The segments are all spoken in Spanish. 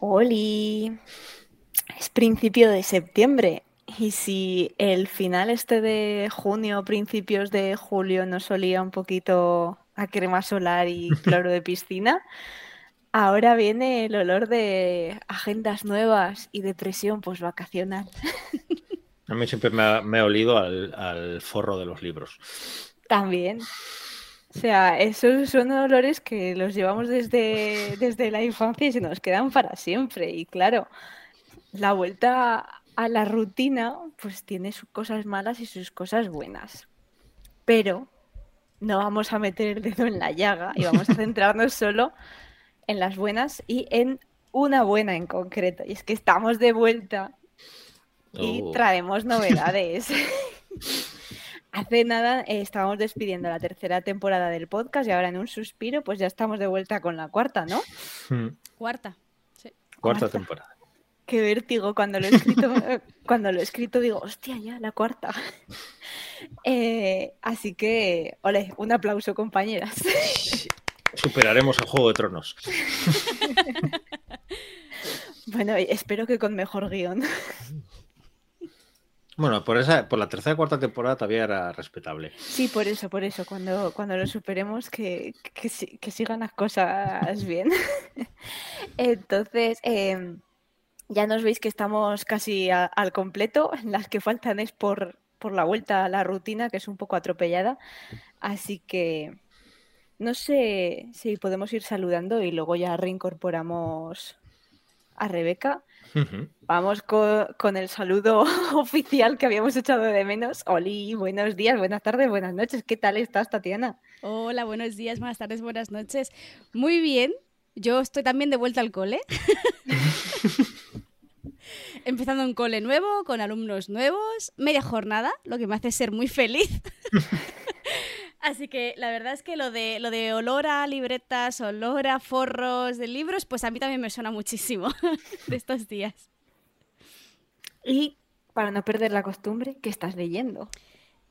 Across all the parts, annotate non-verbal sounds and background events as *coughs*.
Oli, es principio de septiembre y si el final este de junio, principios de julio nos olía un poquito a crema solar y *laughs* cloro de piscina, ahora viene el olor de agendas nuevas y depresión vacacional. *laughs* A mí siempre me ha, olido al, al forro de los libros. También. O sea, esos son olores que los llevamos desde, desde la infancia y se nos quedan para siempre. Y claro, la vuelta a la rutina pues tiene sus cosas malas y sus cosas buenas. Pero no vamos a meter el dedo en la llaga y vamos a centrarnos solo en las buenas y en una buena en concreto. Y es que estamos de vuelta y oh. traemos novedades. *laughs* Hace nada eh, estábamos despidiendo la tercera temporada del podcast y ahora en un suspiro pues ya estamos de vuelta con la cuarta, ¿no? Hmm. Cuarta. Sí. Cuarta, temporada. Qué vértigo cuando lo he escrito, *laughs* eh, cuando lo he escrito digo, hostia, ya, la cuarta. *laughs* Eh, así que, ole, un aplauso, compañeras. *laughs* Superaremos el Juego de Tronos. bueno, espero que con mejor guion. Bueno, por esa, por la tercera y cuarta temporada todavía era respetable. Sí, por eso, por eso. Cuando, cuando lo superemos, que, que, sigan las cosas bien. *laughs* Entonces, em, ya nos veis que estamos casi al completo. Las que faltan es por, por la vuelta a la rutina, que es un poco atropellada. Así que no sé si podemos ir saludando y luego ya reincorporamos a Rebeca. Vamos con, el saludo *laughs* oficial que habíamos echado de menos. Oli, buenos días, buenas tardes, buenas noches. ¿Qué tal estás, Tatiana? Hola, buenos días, buenas tardes, buenas noches. Muy bien. Yo estoy también de vuelta al cole. *laughs* Empezando un cole nuevo, con alumnos nuevos, media jornada, lo que me hace ser muy feliz. *laughs* Así que la verdad es que lo de, lo de olor a libretas, olor a forros de libros, pues a mí también me suena muchísimo *laughs* de estos días. Y para no perder la costumbre, ¿qué estás leyendo?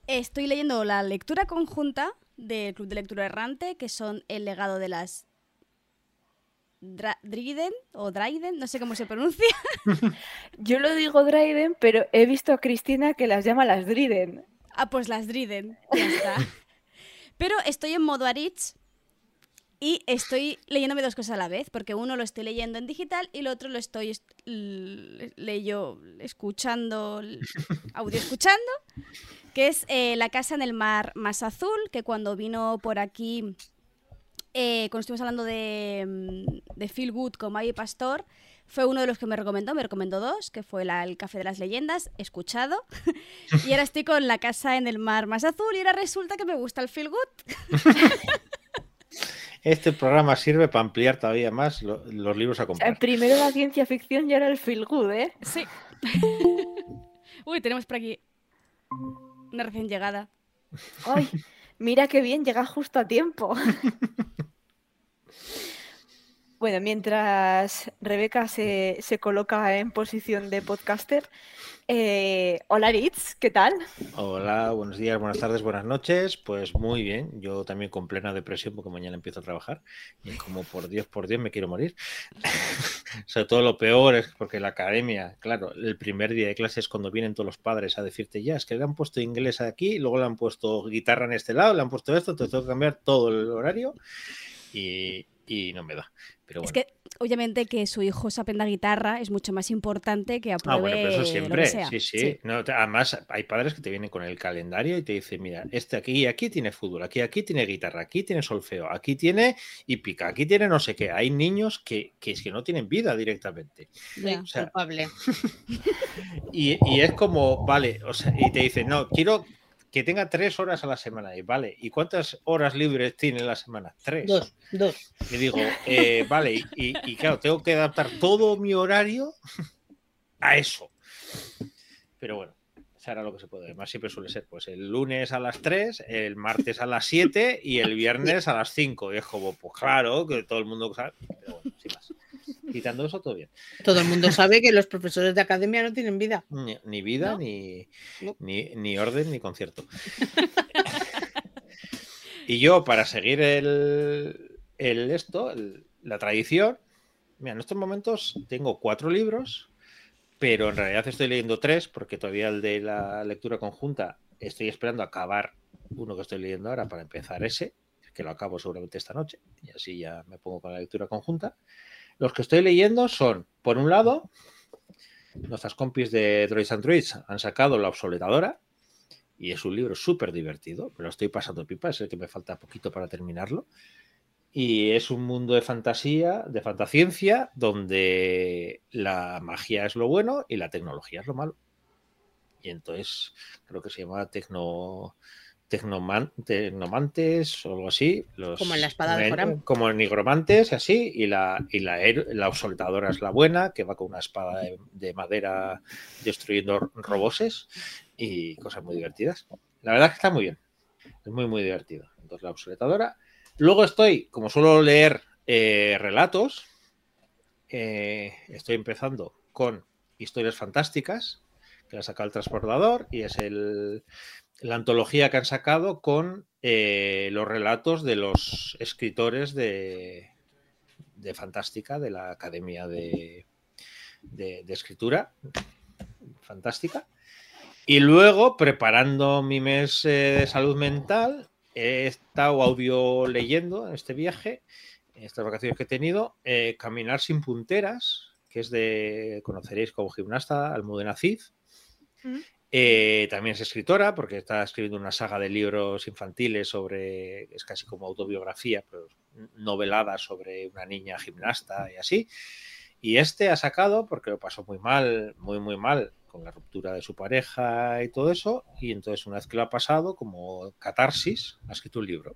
Estoy leyendo la lectura conjunta del Club de Lectura Errante, que son El legado de las Driden o Dryden, no sé cómo se pronuncia. *laughs* Yo lo digo Dryden, pero he visto a Cristina que las llama las Driden. Ah, pues las Driden, ya está. *laughs* Pero estoy en modo Aritz y estoy leyéndome dos cosas a la vez, porque uno lo estoy leyendo en digital y el otro lo estoy leyendo, escuchando, *laughs* audio escuchando, que es eh, La casa en el mar más azul, que cuando vino por aquí, eh, cuando estuvimos hablando de, mm, de Feel Good con Pastor, fue uno de los que me recomendó, me recomendó dos, que fue la, El Café de las Leyendas, escuchado. *laughs* y ahora estoy con La Casa en el Mar Más Azul y ahora resulta que me gusta el Feel Good. *laughs* Este programa sirve para ampliar todavía más los libros a comprar. primero la ciencia ficción y ahora el feel good, ¿eh? Sí. *laughs* Uy, tenemos por aquí una recién llegada. ¡Ay! Mira qué bien, llega justo a tiempo. Bueno, mientras Rebeca se, coloca en posición de podcaster, eh, hola Ritz, ¿qué tal? Hola, buenos días, buenas tardes, buenas noches. Pues muy bien, yo también con plena depresión porque mañana empiezo a trabajar y como por Dios, por Dios me quiero morir. *laughs* Sobre todo lo peor es porque la academia, claro, el primer día de clase es cuando vienen todos los padres a decirte ya, es que le han puesto inglés aquí, luego le han puesto guitarra en este lado, le han puesto esto, te tengo que cambiar todo el horario y, y no me da. Es que obviamente que su hijo se aprenda guitarra es mucho más importante que apruebe ah, bueno, pero eso siempre, sí, sí. además, hay padres que te vienen con el calendario y te dicen, mira, este aquí y aquí tiene fútbol, aquí aquí tiene guitarra, aquí tiene solfeo, aquí tiene hípica, aquí tiene no sé qué. Hay niños que, que es que no tienen vida directamente. culpable. *laughs* y, y, es como, vale, o sea, y te dicen, no, quiero que tenga tres horas a la semana. Y vale, ¿y cuántas horas libres tiene la semana? Tres. Dos, dos. Y digo, eh, vale, y, y claro, tengo que adaptar todo mi horario a eso. Pero bueno, se hará lo que se puede. Además, siempre suele ser, pues el lunes a las 3, el martes a las 7 y el viernes a las 5. Y es como, pues claro, que todo el mundo sabe. Pero bueno, sin más. Quitando eso, todo bien. Todo el mundo sabe que los profesores de academia no tienen vida. Ni, ni vida, ¿No? ni, No. ni, ni orden, ni concierto. *laughs* y yo, para seguir el, el esto, el- la tradición, mira, en estos momentos tengo cuatro libros, pero en realidad estoy leyendo tres, porque todavía el de la lectura conjunta estoy esperando acabar uno que estoy leyendo ahora para empezar ese, que lo acabo seguramente esta noche, y así ya me pongo con la lectura conjunta. Los que estoy leyendo son, por un lado, nuestras compis de Droids and Druids han sacado La Obsoletadora y es un libro súper divertido, pero estoy pasando pipa, es el que me falta poquito para terminarlo. Y es un mundo de fantasía, de fantasciencia, donde la magia es lo bueno y la tecnología es lo malo. Y entonces creo que se llama Tecno, Tecnoman- Tecnomantes o algo así. Los, Como en la espada de Joram. Como en Nigromantes así. Y la, y la, la obsoletadora es la buena, que va con una espada de, de madera destruyendo roboses y cosas muy divertidas. La verdad es que está muy bien. Es muy, muy divertido. Entonces, la obsoletadora. Luego estoy, como suelo leer eh, relatos, eh, estoy empezando con historias fantásticas, que la ha sacado el transportador, y es el, la antología que han sacado con eh, los relatos de los escritores de, de Fantástica, de la Academia de, de- Escritura Fantástica. Y luego, preparando mi mes eh, de salud mental, he estado audio leyendo en este viaje, en estas vacaciones que he tenido, eh, Caminar sin punteras, que es de, conoceréis como gimnasta, Almudena Cid. Eh, también es escritora, porque está escribiendo una saga de libros infantiles sobre, es casi como autobiografía, pero novelada sobre una niña gimnasta y así. Y este ha sacado, porque lo pasó muy mal, muy, muy mal, con la ruptura de su pareja y todo eso. Y entonces, una vez que lo ha pasado, como catarsis, ha escrito un libro.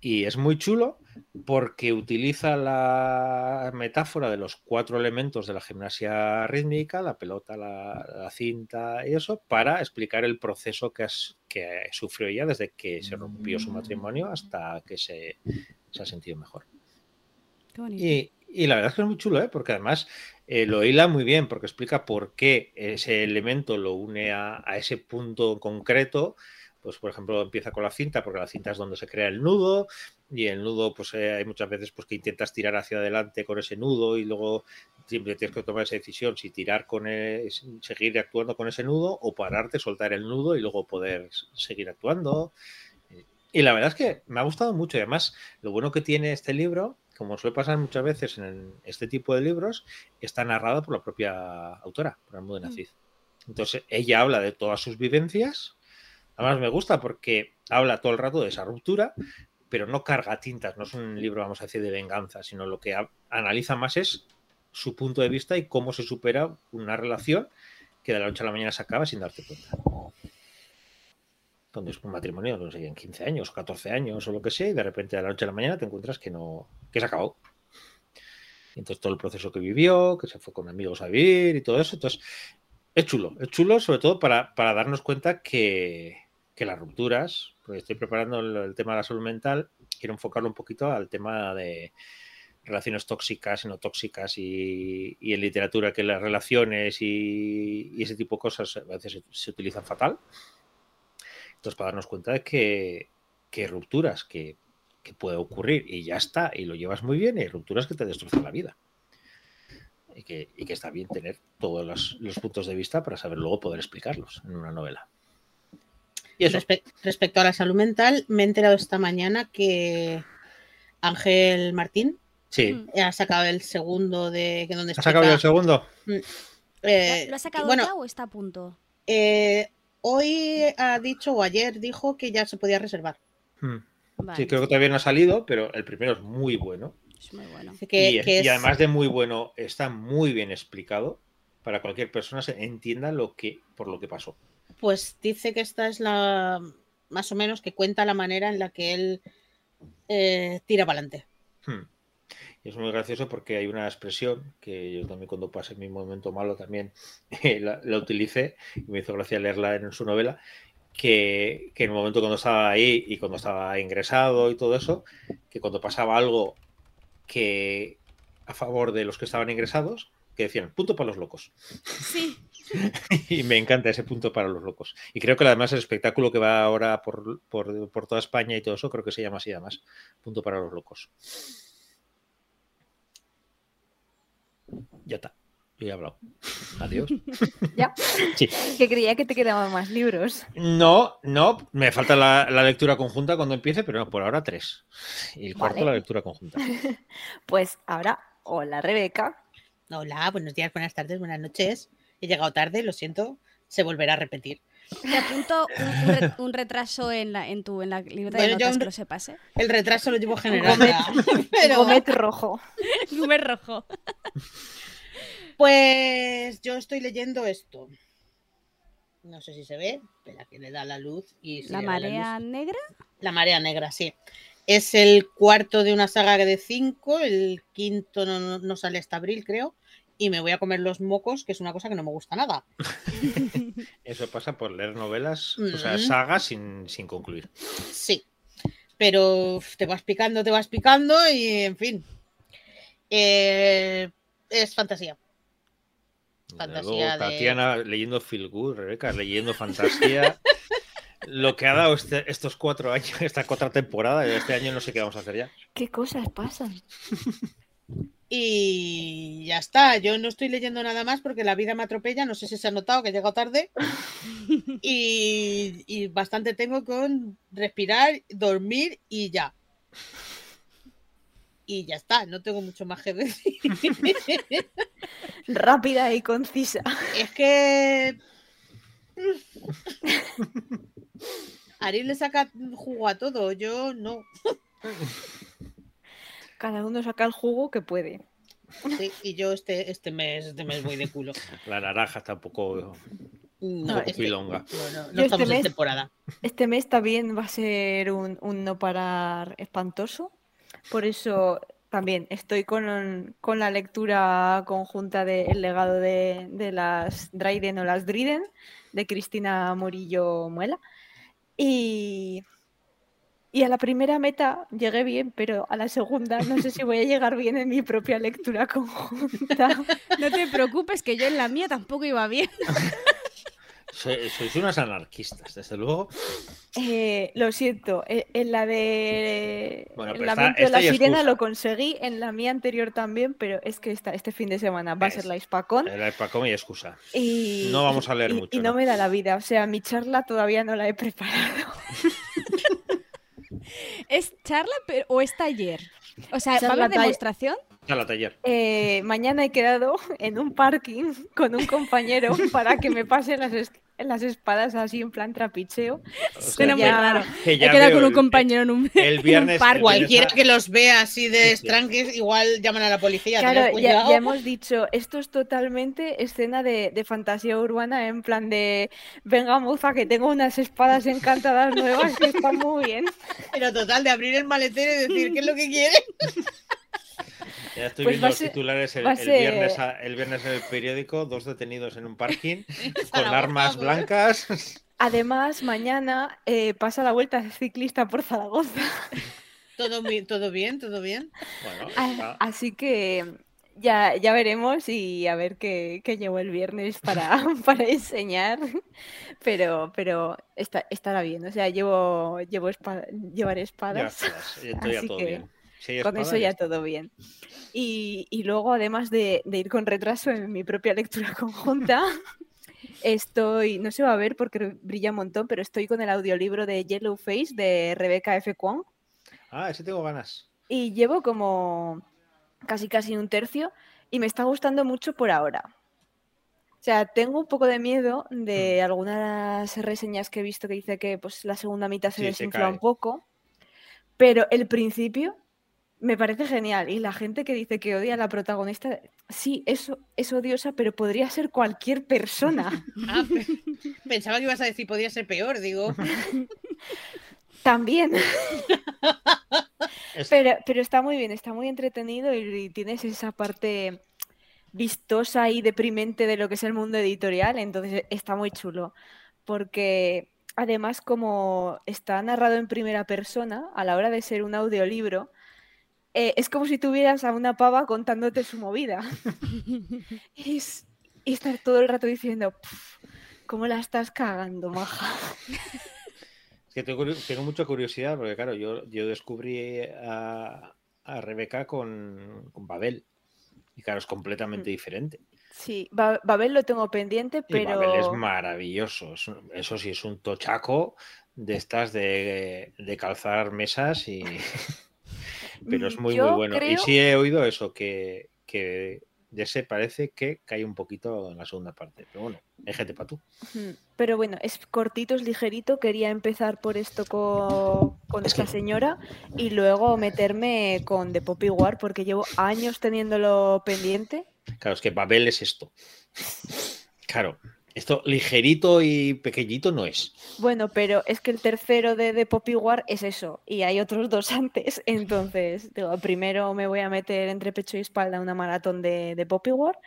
Y es muy chulo porque utiliza la metáfora de los cuatro elementos de la gimnasia rítmica, la pelota, la, la cinta y eso, para explicar el proceso que, has- que sufrió ella desde que se rompió su matrimonio hasta que se, se ha sentido mejor. Qué bonito. Y, y la verdad es que es muy chulo, ¿eh? porque además eh, lo hila muy bien, porque explica por qué ese elemento lo une a, a ese punto concreto. Pues, por ejemplo, empieza con la cinta, porque la cinta es donde se crea el nudo, y el nudo, pues eh, hay muchas veces pues, que intentas tirar hacia adelante con ese nudo, y luego siempre tienes que tomar esa decisión si tirar con el- seguir actuando con ese nudo, o pararte, soltar el nudo y luego poder seguir actuando. Y la verdad es que me ha gustado mucho. Y además, lo bueno que tiene este libro, como suele pasar muchas veces en este tipo de libros, está narrado por la propia autora, por Almudena Mm. Cid. Entonces, ella habla de todas sus vivencias. Además, me gusta porque habla todo el rato de esa ruptura, pero no carga tintas. No es un libro, vamos a decir, de venganza, sino lo que analiza más es su punto de vista y cómo se supera una relación que de la noche a la mañana se acaba sin darte cuenta. Donde es un matrimonio, no sé, en 15 años o 14 años o lo que sea, y de repente de la noche a la mañana te encuentras que no, que se acabó. Entonces todo el proceso que vivió, que se fue con amigos a vivir y todo eso. Entonces, es chulo, es chulo sobre todo para darnos cuenta que, que las rupturas, porque estoy preparando el, tema de la salud mental, quiero enfocarlo un poquito al tema de relaciones tóxicas y no tóxicas y, en literatura que las relaciones y, ese tipo de cosas a veces se, se utilizan fatal. Entonces, para darnos cuenta de que, que rupturas que, que puede ocurrir y ya está, y lo llevas muy bien, y rupturas que te destrozan la vida. Y que, está bien tener todos los puntos de vista para saber luego poder explicarlos en una novela. Y eso, Respe- respecto a la salud mental, me he enterado esta mañana que Ángel Martín sí. Mm. ha sacado el segundo de que donde ¿Has sacado el segundo? eh, ¿Lo has sacado bueno, ya o está a punto? eh, hoy ha dicho o ayer dijo que ya se podía reservar. Hmm. Vale, Sí, creo que todavía no ha salido, pero el primero es muy bueno. es muy bueno. Que, y, es- que y es- además de muy bueno, está muy bien explicado para cualquier persona se entienda lo que por lo que pasó. Pues dice que esta es la, más o menos, que cuenta la manera en la que él eh, tira para adelante. Hmm. Y es muy gracioso porque hay una expresión que yo también cuando pasé mi momento malo también eh, *laughs* la, la utilicé y me hizo gracia leerla en su novela, que, que en el momento cuando estaba ahí y cuando estaba ingresado y todo eso, que cuando pasaba algo que a favor de los que estaban ingresados, que decían, punto para los locos. Sí. *laughs* *laughs* y me encanta ese punto para los locos. Y creo que además el espectáculo que va ahora por, por, por toda España y todo eso, creo que se llama así además, punto para los locos. Ya está. Yo he hablado. Adiós. *laughs* Ya. Sí. Que creía que te quedaban más libros. No, no, me falta la, la lectura conjunta cuando empiece, pero no, por ahora tres. Y el cuarto Vale. la lectura conjunta. *laughs* Pues ahora, hola Rebeca. Hola, buenos días, buenas tardes, buenas noches. He llegado tarde, lo siento, se volverá a repetir. Te apunto un, un re- un retraso en la, en tu, en la libreta Bueno, de notas un que lo sepas, ¿eh? El retraso lo llevo generando. Gomet. *laughs* Pero, Gomet rojo. *laughs* Número rojo. pues yo estoy leyendo esto. No sé si se ve, espera que le da la luz y La marea negra. La marea negra, sí. Es el cuarto de una saga de cinco, el quinto no- no sale hasta abril, creo. Y me voy a comer los mocos, que es una cosa que no me gusta nada. *laughs* Eso pasa por leer novelas, o sea, Mm. sagas sin, sin concluir. Sí. Pero te vas picando, te vas picando y en fin. Eh, es fantasía. Fantasía luego, de- Tatiana leyendo Feel Good, Rebeca leyendo fantasía. *laughs* Lo que ha dado este- estos cuatro años, esta cuarta temporada, este año no sé qué vamos a hacer ya. ¿Qué cosas pasan? *laughs* Y ya está. Yo no estoy leyendo nada más porque la vida me atropella. No sé si se ha notado que he llegado tarde. *laughs* Y, y bastante tengo con respirar, dormir y ya. Y ya está. No tengo mucho más que decir. *laughs* Rápida y concisa. Es que. Ariel le saca jugo a todo, yo no. *laughs* Cada uno saca el jugo que puede. Sí, y yo este, este mes, este mes voy de culo. *laughs* La naranja está un poco, un No, poco este- pilonga. no, no, no Yo este estamos en mes- temporada. Este mes también va a ser un, un no parar espantoso. Por eso también estoy con, con la lectura conjunta de El legado de, de las Dryden o las Driden de Cristina Morillo Muela. Y, y a la primera meta llegué bien, pero a la segunda no sé si voy a llegar bien en mi propia lectura conjunta. *laughs* No te preocupes, que yo en la mía tampoco iba bien. *laughs* Sois, sois unas anarquistas, desde luego. Eh, lo siento, e- en la de Bueno, el pero esta- esta la sirena excusa. lo conseguí, en la mía anterior también, pero es que esta, este fin de semana va a ser la Hispacón La Epacom y excusa. y no vamos a leer y- mucho, y no ¿no? me da la vida, o sea, mi charla todavía no la he preparado. *laughs* ¿Es charla pero- o es taller? O sea, ¿va a Charla, haber demostración? A la taller. Eh, mañana he quedado en un parking con un compañero para que me pase las, las espadas así en plan trapicheo. O *laughs* Suena muy ya- raro. *laughs* que He quedado con un el- compañero en un, el *laughs* en viernes- un parque. el Cualquiera que los vea así de Sí, sí. estranques, igual llaman a la policía. Claro, ya, ya hemos dicho, esto es totalmente escena de, de fantasía urbana, en plan de, venga moza, que tengo unas espadas encantadas nuevas que están muy bien. Pero total, de abrir el maletero y decir qué es lo que quiere. Ya estoy Pues viendo los ser- titulares el, ser- viernes, a- el viernes en el periódico, dos detenidos en un parking *laughs* con armas blancas. Además, mañana eh, pasa la vuelta ciclista por Zaragoza, *laughs* Todo, todo bien, todo bien. Bueno, A- está- así que ya, ya veremos y a ver qué, qué llevo el viernes para, *laughs* para enseñar, pero, pero está- estará bien, o sea, llevo, llevo espa- llevaré ya espadas. ya estoy ya Así todo que bien. Con eso ya todo bien. Y, y luego, además de, de ir con retraso en mi propia lectura *laughs* conjunta, estoy, no se va a ver porque brilla un montón, pero estoy con el audiolibro de Yellow Face de Rebecca F. Kwong Ah, ese tengo ganas. y llevo como casi casi un tercio y me está gustando mucho por ahora. O sea, tengo un poco de miedo de algunas reseñas que he visto que dice que pues la segunda mitad se Sí, desinfla un poco, pero el principio Me parece genial. Y la gente que dice que odia a la protagonista, sí, eso es odiosa, pero podría ser cualquier persona. *laughs* Ah, pe- pensaba que ibas a decir podía ser peor, digo. *laughs* También. Pero, pero está muy bien, está muy entretenido y, y tienes esa parte vistosa y deprimente de lo que es el mundo editorial, entonces está muy chulo. Porque además, como está narrado en primera persona, a la hora de ser un audiolibro, eh, es como si tuvieras a una pava contándote su movida. *laughs* y, es- y estar todo el rato diciendo, "Puf, ¿cómo la estás cagando, maja? Es que tengo, tengo mucha curiosidad porque, claro, yo, yo descubrí a, a Rebeca con, con Babel. Y claro, es completamente Mm. diferente. Sí, Ba- Babel lo tengo pendiente, Y pero... Babel es maravilloso. eso sí, es un tochaco de estas de, de calzar mesas y... *laughs* Pero es muy, muy bueno. Y sí he oído eso, que, que de ese parece que cae un poquito en la segunda parte. Pero bueno, gente para tú. Pero bueno, es cortito, es ligerito. Quería empezar por esto co- con, Es esta que- señora y luego meterme con The Poppy War porque llevo años teniéndolo pendiente. Claro, es que Babel es esto. *laughs* Claro, esto ligerito y pequeñito no es. Bueno, pero es que el tercero de The Poppy War es eso y hay otros dos *laughs* antes. Entonces, digo, primero me voy a meter entre pecho y espalda una maratón de, de Poppy War,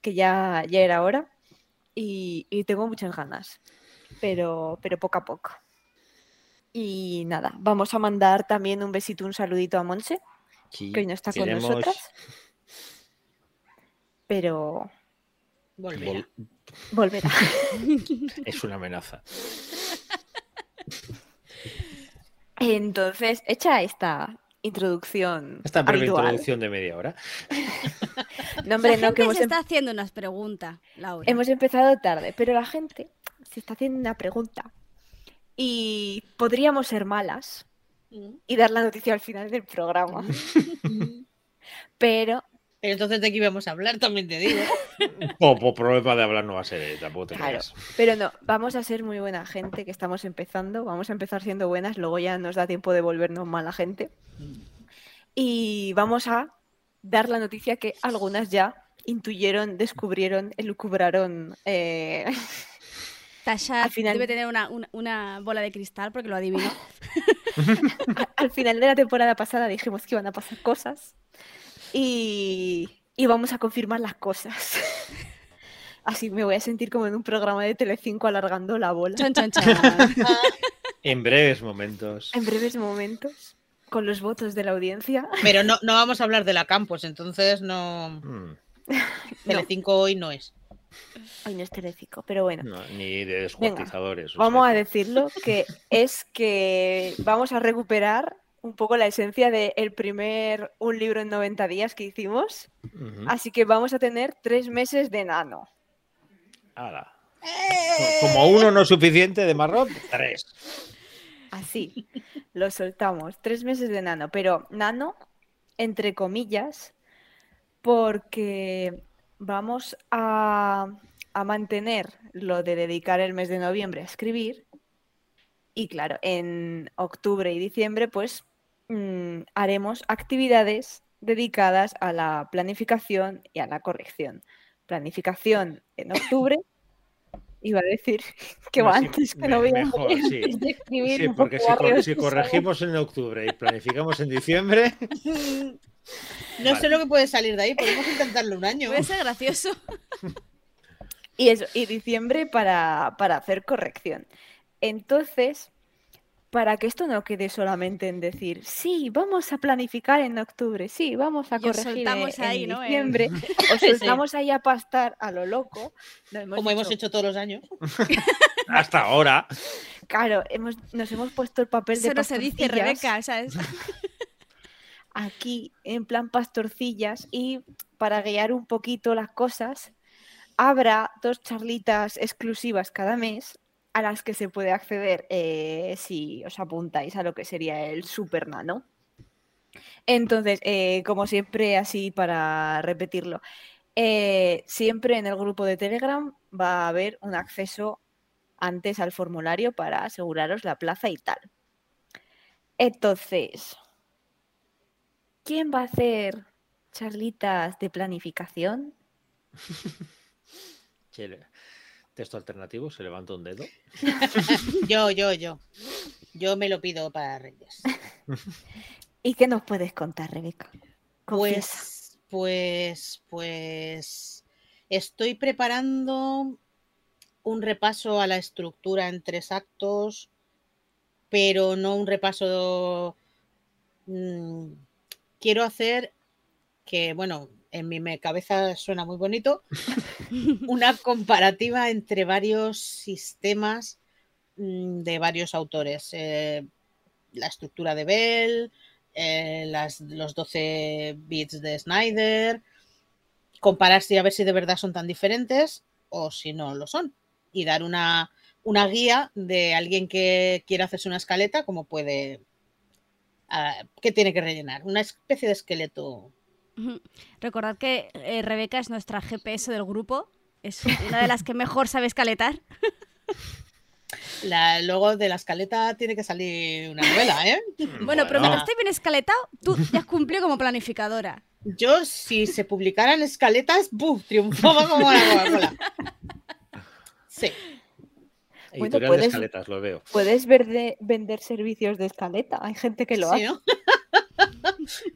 que ya, ya era hora y, y tengo muchas ganas, pero, pero poco a poco. Y nada, vamos a mandar también un besito, un saludito a Monse, Sí, que hoy no está con nosotras. Pero Volverá. vol- volverá. *laughs* Es una amenaza. Entonces, hecha esta introducción Esta breve habitual. introducción de media hora. *laughs* No, hombre, la no, que gente hemos, se em- está haciendo unas preguntas, Laura. hemos empezado tarde, pero la gente se está haciendo una pregunta. Y podríamos ser malas Mm. y dar la noticia al final del programa. *laughs* Pero, Pero entonces de qué íbamos a hablar, también te digo. *laughs* O por problema de hablar no va a ser, eh, tampoco te claro, creas. pero no, vamos a ser muy buena gente que estamos empezando. Vamos a empezar siendo buenas, luego ya nos da tiempo de volvernos mala gente. Y vamos a dar la noticia que algunas ya intuyeron, descubrieron, elucubraron. eh, *laughs* Tasha al final- debe tener una, una- una bola de cristal porque lo adivinó. *laughs* al final de la temporada pasada dijimos que iban a pasar cosas y, y vamos a confirmar las cosas. *laughs* Así me voy a sentir como en un programa de Telecinco alargando la bola Chan, chan, chan. *laughs* En breves momentos. en breves momentos con los votos de la audiencia. Pero no, no vamos a hablar de la campus, entonces no. Mm, *laughs* Telecinco hoy no es. Hoy no es Telecinco, pero bueno. no, ni de descuartizadores. Vamos sea a decirlo que es que vamos a recuperar un poco la esencia del primer Un libro en 90 días que hicimos. Así que vamos a tener tres meses de nano. Ala. Como uno no es suficiente de marrón, tres. Así, lo soltamos. Tres meses de nano, pero nano, entre comillas, porque vamos a, a mantener lo de dedicar el mes de noviembre a escribir. Y claro, en octubre y diciembre, pues mm, haremos actividades dedicadas a la planificación y a la corrección. Planificación en octubre. *laughs* Iba a decir que va Sí, antes que me- noviembre. mejor, sí. escribir Sí, porque si, cor- corregimos en octubre y planificamos en diciembre, No sé lo que puede salir de ahí, podemos intentarlo un año. Puede ser gracioso. *laughs* Y eso, y diciembre para, para hacer corrección. Entonces, para que esto no quede solamente en decir, sí, vamos a planificar en octubre, sí, vamos a corregir soltamos en, en ahí, ¿no? En- diciembre, *laughs* *laughs* o soltamos ahí a pastar a lo loco. No, hemos Como hemos hecho todos los años. *laughs* hasta ahora. Claro, hemos, nos hemos puesto el papel de Eso no se dice, Rebeca, ¿sabes? aquí en plan pastorcillas y para guiar un poquito las cosas, habrá dos charlitas exclusivas cada mes a las que se puede acceder eh, si os apuntáis a lo que sería el Super Nano. Entonces, eh, como siempre, así para repetirlo, eh, siempre en el grupo de Telegram va a haber un acceso antes al formulario para aseguraros la plaza y tal. Entonces, ¿quién va a hacer charlitas de planificación? *laughs* Chele. Texto alternativo, se levanta un dedo. *laughs* Yo, yo, yo. Yo me lo pido para Reyes. *laughs* ¿Y qué nos puedes contar, Rebeca? Pues, pues, pues. Estoy preparando un repaso a la estructura en tres actos, pero no un repaso. mm, quiero hacer que, bueno, en mi cabeza suena muy bonito, *laughs* una comparativa entre varios sistemas mm, de varios autores. eh, la estructura de Bell, eh, las, los 12 bits de Snyder, comparar si a ver si de verdad son tan diferentes o si no lo son. Y dar una, una guía de alguien que quiera hacerse una escaleta, como puede. ah, ¿Qué tiene que rellenar? Una especie de esqueleto. Recordad que eh, Rebeca es nuestra GPS del grupo. Es una de las que mejor sabe escaletar. *laughs* La, luego de la escaleta tiene que salir una novela, ¿eh? *laughs* Bueno, pero mientras esté bien escaletado, tú ya has cumplido como planificadora. Yo, si se publicaran escaletas, ¡buf! Triunfaba como la Coca-Cola. Sí. Bueno, Editorial de puedes- escaletas, lo veo. Puedes ver de- vender servicios de escaleta. Hay gente que lo Sí, hace. ¿no?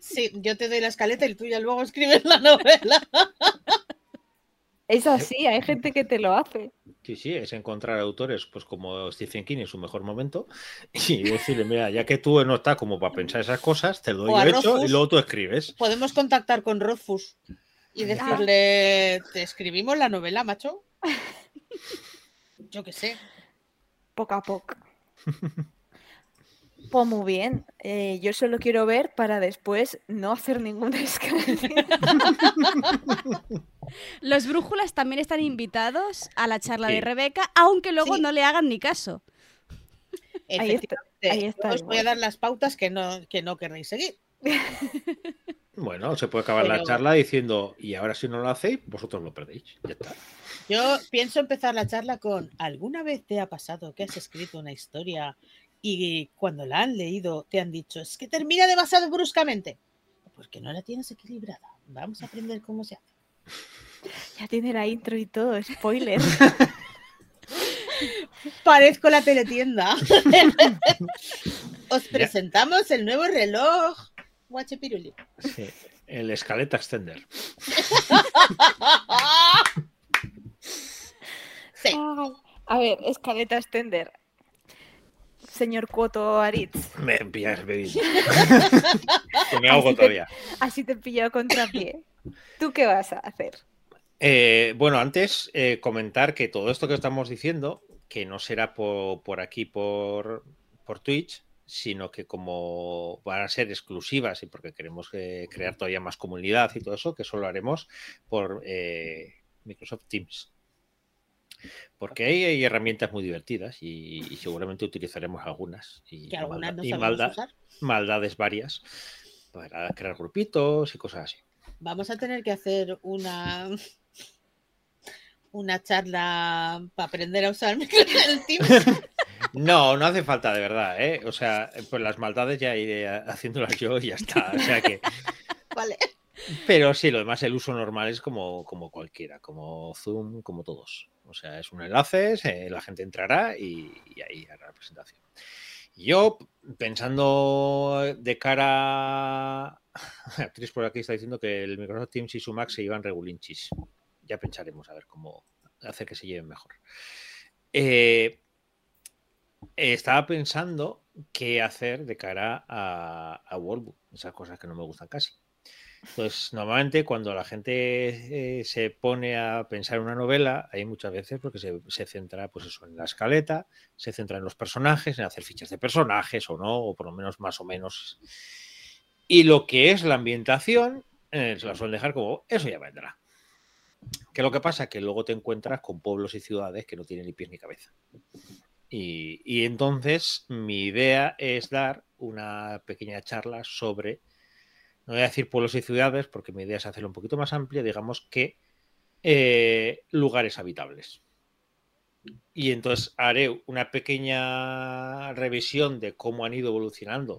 Sí, yo te doy la escaleta y tú ya luego escribes la novela. Es así, hay gente que te lo hace. Sí, sí, es encontrar autores pues como Stephen King en su mejor momento y decirle, mira, ya que tú no estás como para pensar esas cosas, te lo doy yo hecho y luego tú escribes. Podemos contactar con Rothfuss y decirle, ¿te escribimos la novela, macho? *laughs* Yo qué sé. Poco a poco. *laughs* Pues muy bien. Eh, yo solo quiero ver para después no hacer ninguna *laughs* escaleta. *laughs* Los brújulas también están invitados a la charla Sí. de Rebeca, aunque luego Sí. no le hagan ni caso. Ahí está, Efectivamente. ahí está Yo Os voy a dar las pautas que no, que no querréis seguir. *laughs* Bueno, se puede acabar la charla diciendo, y ahora si no lo hacéis, vosotros lo perdéis. Ya está. Yo pienso empezar la charla con ¿alguna vez te ha pasado que has escrito una historia y cuando la han leído te han dicho es que termina demasiado bruscamente? Porque no la tienes equilibrada. Vamos a aprender cómo se hace. Ya tiene la intro y todo, spoiler. *laughs* Parezco la teletienda. *laughs* Os presentamos el nuevo reloj. Guachepiruli. Sí, El escaleta extender. *laughs* Sí, Ay, A ver, escaleta extender. Señor Cuoto Aritz, *laughs* Me pillas. *laughs* Que me ahogo Así te- todavía. así te he pillado contrapié. ¿Tú qué vas a hacer? Eh, bueno, antes eh, comentar que todo esto que estamos diciendo, que no será por, por aquí, por, por Twitch, sino que como van a ser exclusivas y porque queremos eh, crear todavía más comunidad y todo eso, que solo haremos por eh, Microsoft Teams. Porque ahí hay herramientas muy divertidas y, y seguramente utilizaremos algunas. Y, que algunas no y usar. maldades varias para crear grupitos y cosas así. Vamos a tener que hacer una *laughs* una charla para aprender a usar *laughs* el Teams. *laughs* No, no hace falta de verdad, ¿eh? O sea, pues las maldades ya iré haciéndolas yo y ya está. O sea que. Vale. Pero sí, lo demás, el uso normal es como, como cualquiera, como Zoom, como todos. O sea, es un enlace, la gente entrará y, ahí hará la presentación. Yo, pensando de cara. *laughs* Actriz por aquí está diciendo que el Microsoft Teams y su Mac se llevan regulinchis. Ya pensaremos a ver cómo hacer que se lleven mejor. Eh, estaba pensando qué hacer de cara a, a esas cosas que no me gustan casi. Pues normalmente cuando la gente eh, se pone a pensar una novela, hay muchas veces porque se, se centra pues eso, en la escaleta, se centra en los personajes, en hacer fichas de personajes o no, o por lo menos más o menos. Y lo que es la ambientación, eh, se la suelen dejar como, eso ya vendrá. Que lo que pasa que luego te encuentras con pueblos y ciudades que no tienen ni pies ni cabeza. Y, y entonces mi idea es dar una pequeña charla sobre, no voy a decir pueblos y ciudades, porque mi idea es hacerlo un poquito más amplia, digamos que eh, lugares habitables. Y entonces haré una pequeña revisión de cómo han ido evolucionando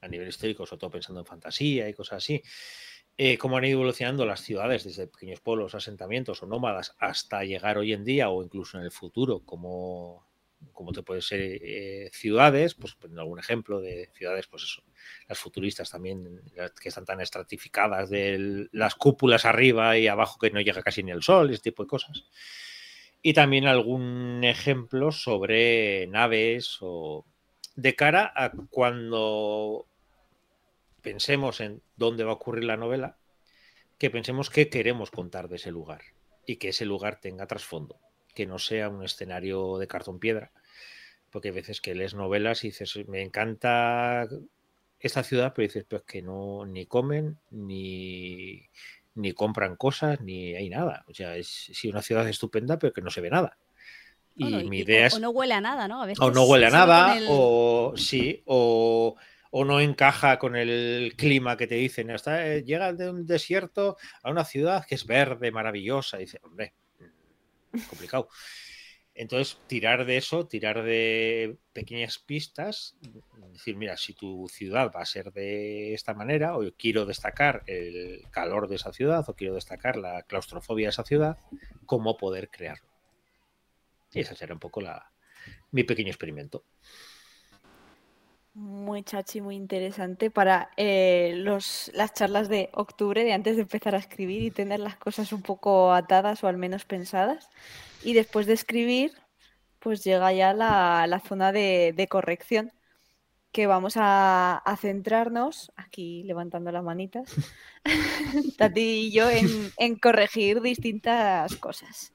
a nivel histórico, sobre todo pensando en fantasía y cosas así, eh, cómo han ido evolucionando las ciudades desde pequeños pueblos, asentamientos o nómadas hasta llegar hoy en día o incluso en el futuro como, como te pueden ser eh, ciudades, pues poniendo algún ejemplo de ciudades, pues eso, las futuristas también, que están tan estratificadas de las cúpulas arriba y abajo que no llega casi ni el sol, ese tipo de cosas. Y también algún ejemplo sobre naves o de cara a cuando pensemos en dónde va a ocurrir la novela, que pensemos qué queremos contar de ese lugar y que ese lugar tenga trasfondo, que no sea un escenario de cartón piedra, porque hay veces que lees novelas y dices, me encanta esta ciudad, pero dices, pues que no, ni comen, ni, ni compran cosas, ni hay nada. O sea, es sí, una ciudad estupenda, pero que no se ve nada. Y Bueno, mi y- idea o, es o no huele a nada, ¿no? A veces o no huele a nada, el- o sí, o, o no encaja con el clima que te dicen. Está, eh, llega de un desierto a una ciudad que es verde, maravillosa. Y dice, hombre, *laughs* complicado. Entonces, tirar de eso, tirar de pequeñas pistas, decir, mira, si tu ciudad va a ser de esta manera, o quiero destacar el calor de esa ciudad, o quiero destacar la claustrofobia de esa ciudad, cómo poder crearlo. Y esa será un poco la, mi pequeño experimento. Muy chachi, muy interesante para eh, las charlas de octubre, de antes de empezar a escribir y tener las cosas un poco atadas o al menos pensadas. Y después de escribir, pues llega ya la, zona de, corrección, que vamos a, centrarnos, aquí levantando las manitas, *laughs* Tati y yo, en, corregir distintas cosas.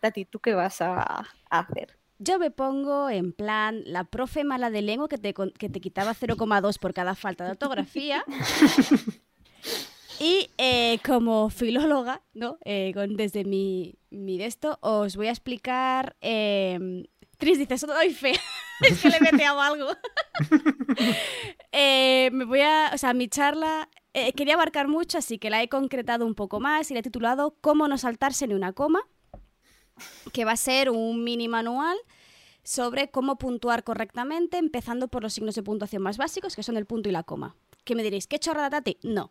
Tati, ¿tú qué vas a hacer? Yo me pongo en plan la profe mala de lengua que te, que te quitaba 0,2 por cada falta de ortografía. Y eh, como filóloga, ¿no? Eh, con- desde mi, mi de esto, os voy a explicar. Eh, Tris dice, eso doy fe. *laughs* es que le he meteado algo. Eh, me voy a. O sea, mi charla. quería abarcar mucho, así que la he concretado un poco más y la he titulado Cómo no saltarse ni una coma que va a ser un mini manual sobre cómo puntuar correctamente, empezando por los signos de puntuación más básicos, que son el punto y la coma. ¿Qué me diréis? ¿Qué chorrada, Tati? No.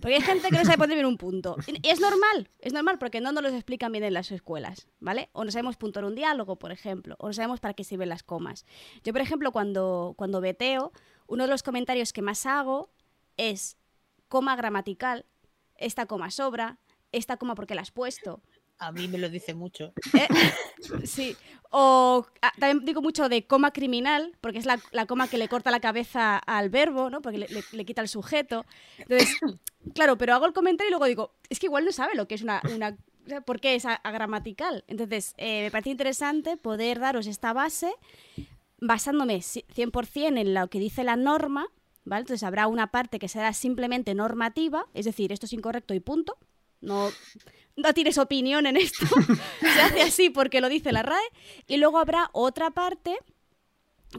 Porque hay gente que no sabe poner bien un punto. Es normal, es normal, porque no nos los explican bien en las escuelas, ¿vale? O no sabemos puntuar un diálogo, por ejemplo, o no sabemos para qué sirven las comas. Yo, por ejemplo, cuando, cuando veteo, uno de los comentarios que más hago es coma gramatical, esta coma sobra, esta coma porque la has puesto. A mí me lo dice mucho. Eh, sí. O ah, también digo mucho de coma criminal, porque es la, la coma que le corta la cabeza al verbo, ¿no? Porque le, le- le quita el sujeto. Entonces, *coughs* claro, pero hago el comentario y luego digo, es que igual no sabe lo que es una... una ¿Por qué es agramatical? Entonces, eh, me parece interesante poder daros esta base basándome ci- 100% en lo que dice la norma, ¿vale? Entonces habrá una parte que será simplemente normativa, es decir, esto es incorrecto y punto. No, no tienes opinión en esto. *laughs* Se hace así porque lo dice la RAE. Y luego habrá otra parte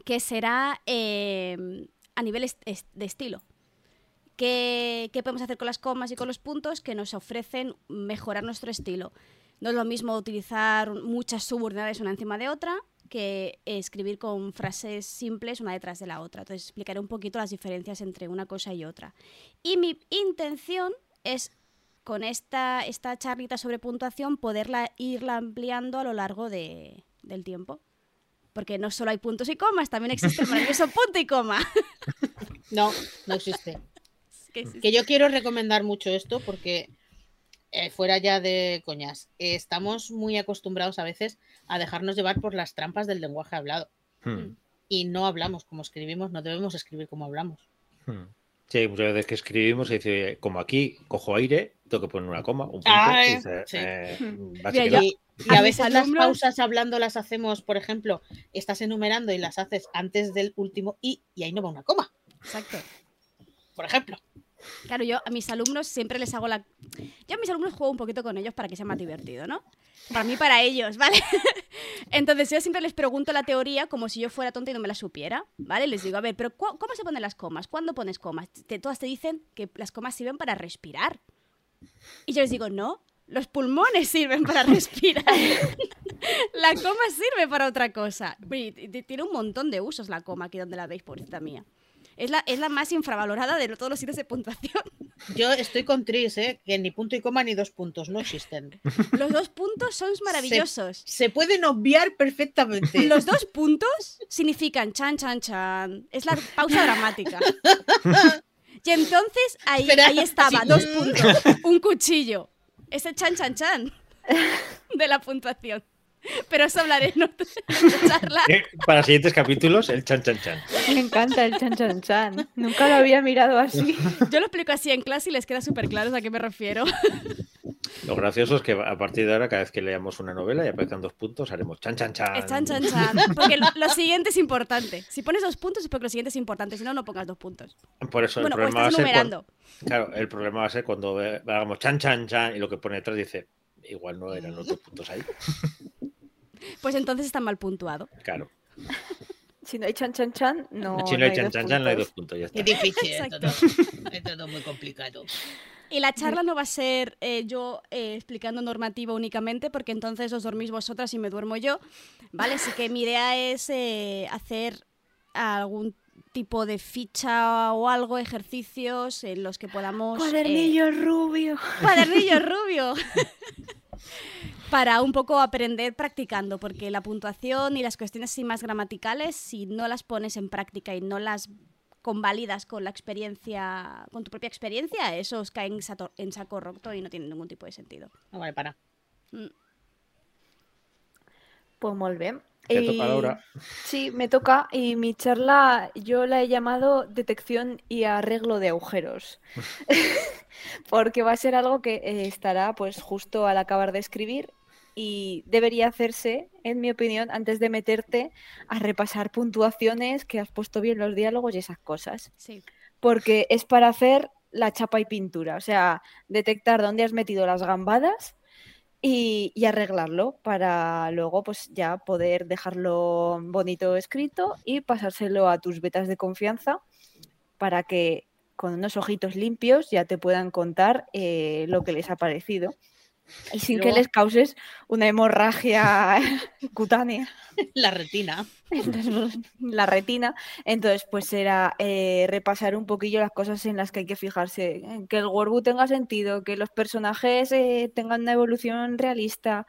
que será eh, a nivel de estilo. ¿Qué, qué podemos hacer con las comas y con los puntos que nos ofrecen mejorar nuestro estilo? No es lo mismo utilizar muchas subordinadas una encima de otra que escribir con frases simples una detrás de la otra. Entonces explicaré un poquito las diferencias entre una cosa y otra. Y mi intención es con esta, esta charlita sobre puntuación poderla irla ampliando a lo largo de- del tiempo. Porque no solo hay puntos y comas, también existe el *laughs* maravilloso punto y coma. *laughs* No, no existe. Que existe. Que yo quiero recomendar mucho esto porque, eh, fuera ya de coñas, eh, estamos muy acostumbrados a veces a dejarnos llevar por las trampas del lenguaje hablado. Hmm, Y no hablamos como escribimos, no debemos escribir como hablamos. hmm. Sí, muchas veces que escribimos se dice, como aquí, cojo aire, tengo que poner una coma, un punto. Ah, y dice, sí. eh, Mira, va a. Y, y veces las pausas hablando las hacemos, por ejemplo, estás enumerando y las haces antes del último y, y ahí no va una coma, Exacto. por ejemplo. Claro, yo a mis alumnos siempre les hago la... Yo a mis alumnos juego un poquito con ellos para que sea más divertido, ¿no? Para mí, para ellos, *laughs* ¿vale? Entonces yo siempre les pregunto la teoría como si yo fuera tonta y no me la supiera, ¿vale? Les digo, a ver, pero ¿cómo se ponen las comas? ¿Cuándo pones comas? Te- todas te dicen que las comas sirven para respirar. Y yo les digo, no, los pulmones sirven para respirar. *laughs* la coma sirve para otra cosa. Tiene un montón de usos la coma aquí donde la veis, pobrecita mía. Es la, es la más infravalorada de todos los sitios de puntuación. *laughs* Yo estoy con Tris, ¿eh? que ni punto y coma ni dos puntos no existen. *laughs* Los dos puntos son maravillosos. Se pueden obviar perfectamente. *laughs* Los dos puntos significan chan, chan, chan. Es la pausa dramática. Y entonces ahí, Espera, ahí estaba, sí. dos puntos, un cuchillo. Es el chan, chan, chan de la puntuación. Pero eso hablaré en otra charla. *laughs* Eh, Para siguientes capítulos, el chan chan chan. Me encanta el chan chan chan. Nunca lo había mirado así. *laughs* Yo lo explico así en clase y les queda súper claro a qué me refiero. *laughs* Lo gracioso es que a partir de ahora, cada vez que leamos una novela y aparezcan dos puntos, haremos chan chan chan. Es chan, chan, chan. Porque lo, lo siguiente es importante. Si pones dos puntos es porque lo siguiente es importante. Si no, no pongas dos puntos. Por eso Bueno, el problema va a estás ser cuando, numerando. claro, el problema va a ser cuando hagamos chan chan chan y lo que pone detrás dice igual no eran los dos puntos ahí. Pues entonces está mal puntuado. Claro. *laughs* Si no hay chan chan chan, no. si no hay hay chan dos chan chan, no hay puntos. dos puntos, ya Es está. difícil, es todo, es todo muy complicado. Y la charla no va a ser eh, yo eh, explicando normativa únicamente, porque entonces os dormís vosotras y me duermo yo, ¿vale? Así que mi idea es eh, hacer algún tipo de ficha o algo, ejercicios en los que podamos... eh, Cuadernillo rubio. cuadernillo rubio. *laughs* Para un poco aprender practicando, porque la puntuación y las cuestiones así más gramaticales, si no las pones en práctica y no las convalidas con la experiencia, con tu propia experiencia, eso os cae en, sato- en saco roto y no tiene ningún tipo de sentido. No vale para. Mm. Pues muy bien. Te toca, Laura. Sí, me toca. Y mi charla yo la he llamado detección y arreglo de agujeros. *laughs* *laughs* Porque va a ser algo que eh, estará pues justo al acabar de escribir y debería hacerse, en mi opinión, antes de meterte a repasar puntuaciones, que has puesto bien los diálogos y esas cosas. Sí. Porque es para hacer la chapa y pintura, o sea, detectar dónde has metido las gambadas y, y arreglarlo para luego pues ya poder dejarlo bonito escrito y pasárselo a tus betas de confianza para que con unos ojitos limpios ya te puedan contar eh, lo que les ha parecido y sin que les causes una hemorragia *laughs* cutánea La retina. *laughs* la retina. Entonces, pues será eh, repasar un poquillo las cosas en las que hay que fijarse. Que el Worbu tenga sentido, que los personajes eh, tengan una evolución realista,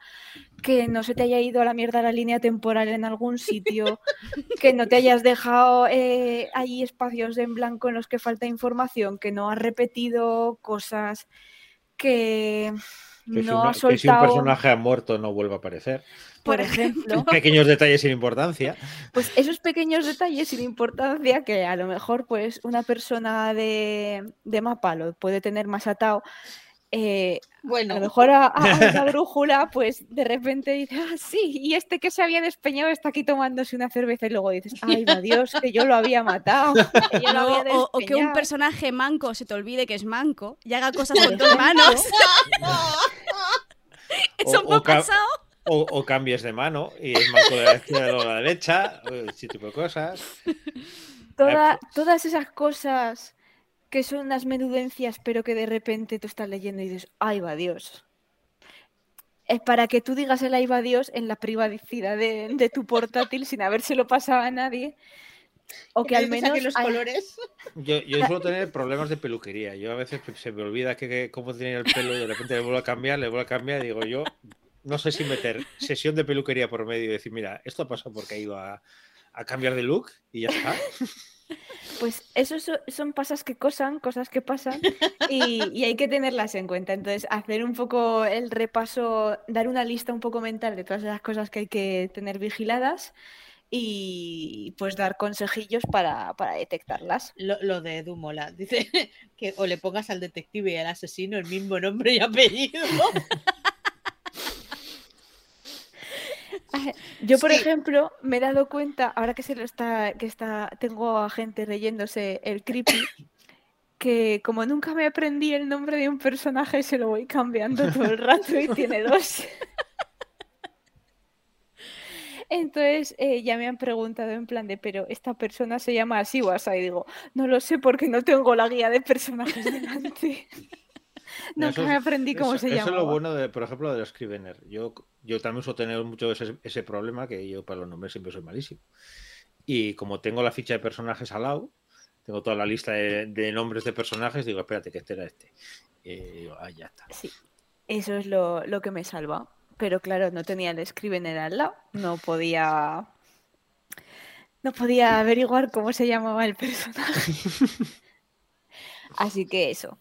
que no se te haya ido a la mierda la línea temporal en algún sitio, *laughs* que no te hayas dejado eh, ahí espacios en blanco en los que falta información, que no has repetido cosas, que Que, si, no una- has que si un soltado, personaje ha muerto no vuelva a aparecer. por ejemplo. *laughs* Pequeños detalles sin importancia. Pues esos pequeños detalles sin importancia que a lo mejor pues una persona de, de mapa lo puede tener más atado. Eh, a Bueno, lo mejor a, a- *laughs* a la brújula pues de repente dice, ah, sí, y este que se había despeñado está aquí tomándose una cerveza y luego dices, ay, Dios, que yo lo había matado. *laughs* que yo lo No, había o, o que un despeñado". personaje manco se te olvide que es manco y haga *laughs* cosas con tus manos. Eso O- me ha o pasado. O, o cambies de mano y es manco de la izquierda o de la derecha. Ese tipo de cosas. Toda- todas esas cosas que son unas menudencias, pero que de repente tú estás leyendo y dices, ¡ay, va Dios! Es para que tú digas el ¡ay, va Dios! en la privacidad de, de tu portátil sin habérselo pasado a nadie. O que al menos. los hay- colores. Yo, yo suelo *laughs* tener problemas de peluquería. Yo a veces se me olvida que, que cómo tenía el pelo y de repente le vuelvo a cambiar, le vuelvo a cambiar y digo yo, no sé si meter sesión de peluquería por medio y decir, mira, esto ha pasado porque he ido a, a cambiar de look y ya está. Pues eso so- son pasas que cosan, cosas que pasan y, y hay que tenerlas en cuenta. Entonces, hacer un poco el repaso, dar una lista un poco mental de todas esas cosas que hay que tener vigiladas y pues dar consejillos para, para detectarlas. Lo, lo de Edu mola. Dice *laughs* que o le pongas al detective y al asesino el mismo nombre y apellido. *laughs* *laughs* Yo, por Sí. ejemplo, me he dado cuenta, ahora que se lo está, que está, tengo a gente leyéndose el creepy, que como nunca me aprendí el nombre de un personaje, se lo voy cambiando todo el rato y tiene *laughs* dos. *laughs* Entonces eh, ya me han preguntado en plan de, pero esta persona se llama así o así. Y digo, no lo sé porque no tengo la guía de personajes delante. *laughs* No, Nunca eso me aprendí cómo eso, se eso llama. es lo bueno, de, por ejemplo, de los Scrivener. Yo, yo también suelo tener mucho ese, ese problema que yo para los nombres siempre soy malísimo. Y como tengo la ficha de personajes al lado, tengo toda la lista de, de nombres de personajes, digo, espérate, que este era este. Y digo, ah, ya está. Sí, eso es lo, lo que me salva. Pero claro, no tenía el Scrivener al lado, no podía. No podía averiguar cómo se llamaba el personaje. *laughs* Así que eso.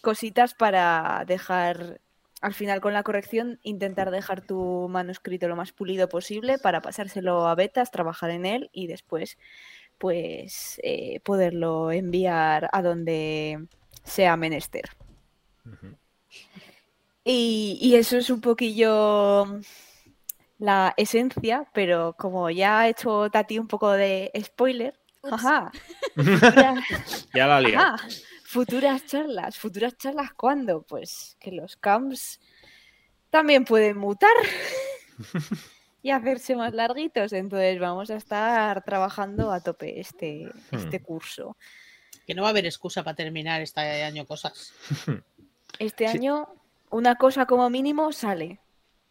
Cositas para dejar al final con la corrección, intentar dejar tu manuscrito lo más pulido posible para pasárselo a betas, trabajar en él y después pues eh, poderlo enviar a donde sea menester. Y, y eso es un poquillo la esencia, pero como ya ha hecho Tati un poco de spoiler, ajá, *laughs* futuras, Ya la lié. ajá, futuras charlas, futuras charlas ¿cuándo? Pues que los camps también pueden mutar *laughs* y hacerse más larguitos, entonces vamos a estar trabajando a tope este, este curso. Que no va a haber excusa para terminar este año cosas. *laughs* Este Sí. año una cosa como mínimo sale.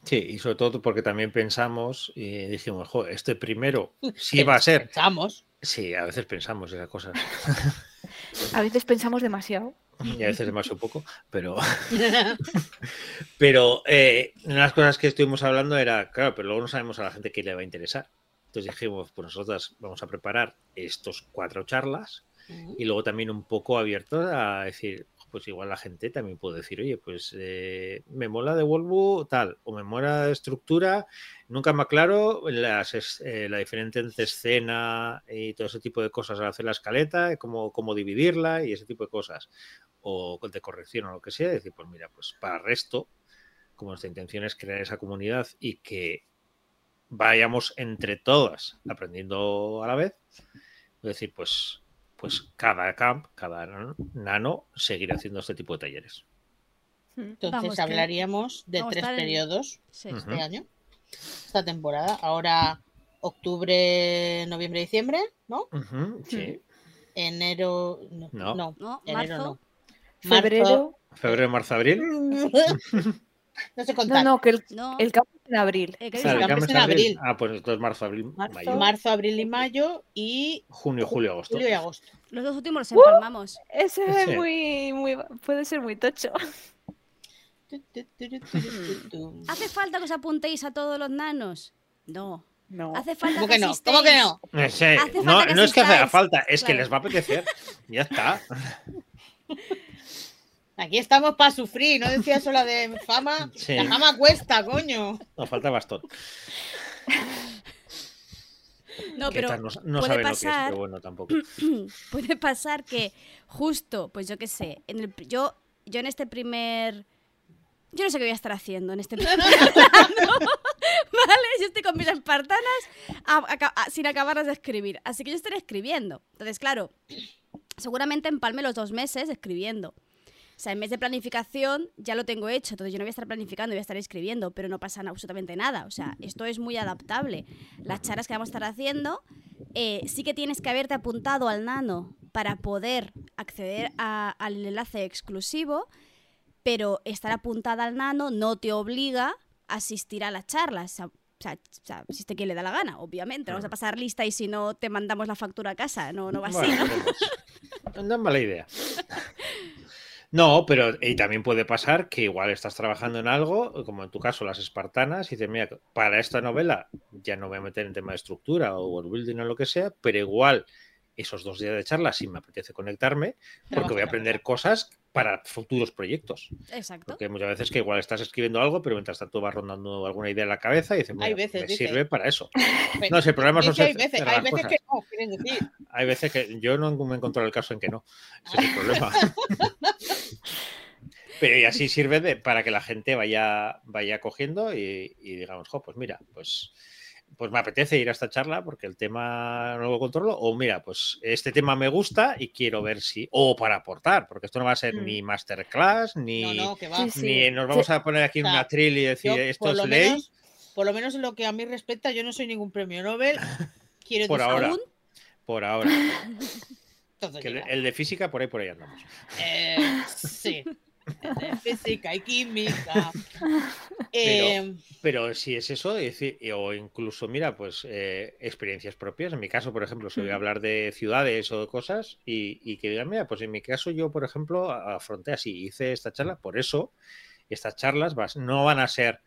Sí, y sobre todo porque también pensamos y dijimos, jo, este primero sí *laughs* va a ser. Pensamos. Sí, a veces pensamos esas cosas. A veces pensamos demasiado. Y a veces demasiado poco, pero. *laughs* Pero eh, una de las cosas que estuvimos hablando era, claro, pero luego no sabemos a la gente qué le va a interesar. Entonces dijimos, pues nosotras vamos a preparar estos cuatro charlas y luego también un poco abiertos a decir, pues igual la gente también puede decir, oye, pues eh, me mola de Volvo tal, o me mola de estructura, nunca me aclaro las, eh, la diferencia entre escena y todo ese tipo de cosas al hacer la escaleta, cómo, cómo dividirla y ese tipo de cosas, o de corrección o lo que sea, decir, pues mira, pues para resto, como nuestra intención es crear esa comunidad y que vayamos entre todas aprendiendo a la vez, decir, pues, pues cada camp, cada nano, seguirá haciendo este tipo de talleres. Entonces Vamos, que hablaríamos de tres en- periodos Sí. Este año, esta temporada. Ahora octubre, noviembre, diciembre, ¿no? Sí. Enero, no, No. no, No, enero marzo. no. Febrero. Febrero, marzo, abril. *laughs* no sé No, contar. no, que el, No. el campo en abril. Eh, que Ah, es en abril. Ah, pues entonces marzo, abril, Marzo. mayo, Marzo, abril y mayo y junio, julio, agosto. julio y agosto. Los dos últimos los empalmamos. Ese es muy, muy, puede ser muy tocho. *laughs* ¿Hace falta que os apuntéis a todos los nanos? No. No. Hace falta ¿Cómo que que no? ¿Cómo que no? Eh, sí, Hace No, que no es que haga falta, es que Claro. les va a apetecer. Ya está. *laughs* Aquí estamos para sufrir, no decía eso la de fama. Sí. La fama cuesta, coño. Nos falta bastón. No, pero tal, no, no puede saben lo que es, pasar- pero bueno, tampoco. *clears throat* puede pasar que justo, pues yo qué sé, en el, yo, yo en este primer... Yo no sé qué voy a estar haciendo en este primer *laughs* *laughs* ¿vale? Yo estoy con mis espartanas a- a- a- sin acabarlas de escribir, así que yo estaré escribiendo. Entonces, claro, seguramente empalme los dos meses escribiendo. O sea, en mes de planificación ya lo tengo hecho, entonces yo no voy a estar planificando, voy a estar escribiendo, pero no pasa absolutamente nada. O sea, esto es muy adaptable. Las charlas que vamos a estar haciendo, eh, sí que tienes que haberte apuntado al nano para poder acceder a- al enlace exclusivo, pero estar apuntada al nano no te obliga a asistir a las charlas. O sea, o sea, asiste quien le da la gana, obviamente. No Vamos a pasar lista y si no te mandamos la factura a casa. No, no va así, Bueno, ¿no? veremos. *laughs* No es mala idea. *laughs* No, pero y también puede pasar que igual estás trabajando en algo, como en tu caso las espartanas, y dices, mira, para esta novela ya no voy a meter en tema de estructura o world building o lo que sea, pero igual esos dos días de charla sí me apetece conectarme, porque voy a aprender cosas para futuros proyectos. Exacto. Porque muchas veces que igual estás escribiendo algo, pero mientras tanto vas rondando alguna idea en la cabeza y dices, Hay "Mira, veces, me dice. sirve para eso. *laughs* No, si el problema Dice, hay veces, hay veces cosas. que no, quieren decir. Hay veces que yo no me he encontrado el caso en que no. Ese es el *laughs* problema. *laughs* Pero y así sirve de- para que la gente vaya, vaya cogiendo y, y digamos, jo, pues mira, pues, pues me apetece ir a esta charla porque el tema no lo controlo. O mira, pues este tema me gusta y quiero ver si. O para aportar, porque esto no va a ser Mm. ni masterclass, ni, No, no, que va. Sí, sí. ni nos vamos a poner aquí en O sea, una tril y decir Yo, esto es ley. menos, por lo menos en lo que a mí respecta, yo no soy ningún premio Nobel. Quiero *laughs* Por ahora. *laughs* Por ahora. Que el de física, por ahí por ahí andamos. Eh, *laughs* sí. Física y química. *laughs* Pero- Eh, Pero si es eso, es decir, o incluso, mira, pues eh, experiencias propias. En mi caso, por ejemplo, si voy a hablar de ciudades o de cosas y, y que digan, mira, pues en mi caso yo, por ejemplo, afronté así, hice esta charla, por eso estas charlas vas- no van a ser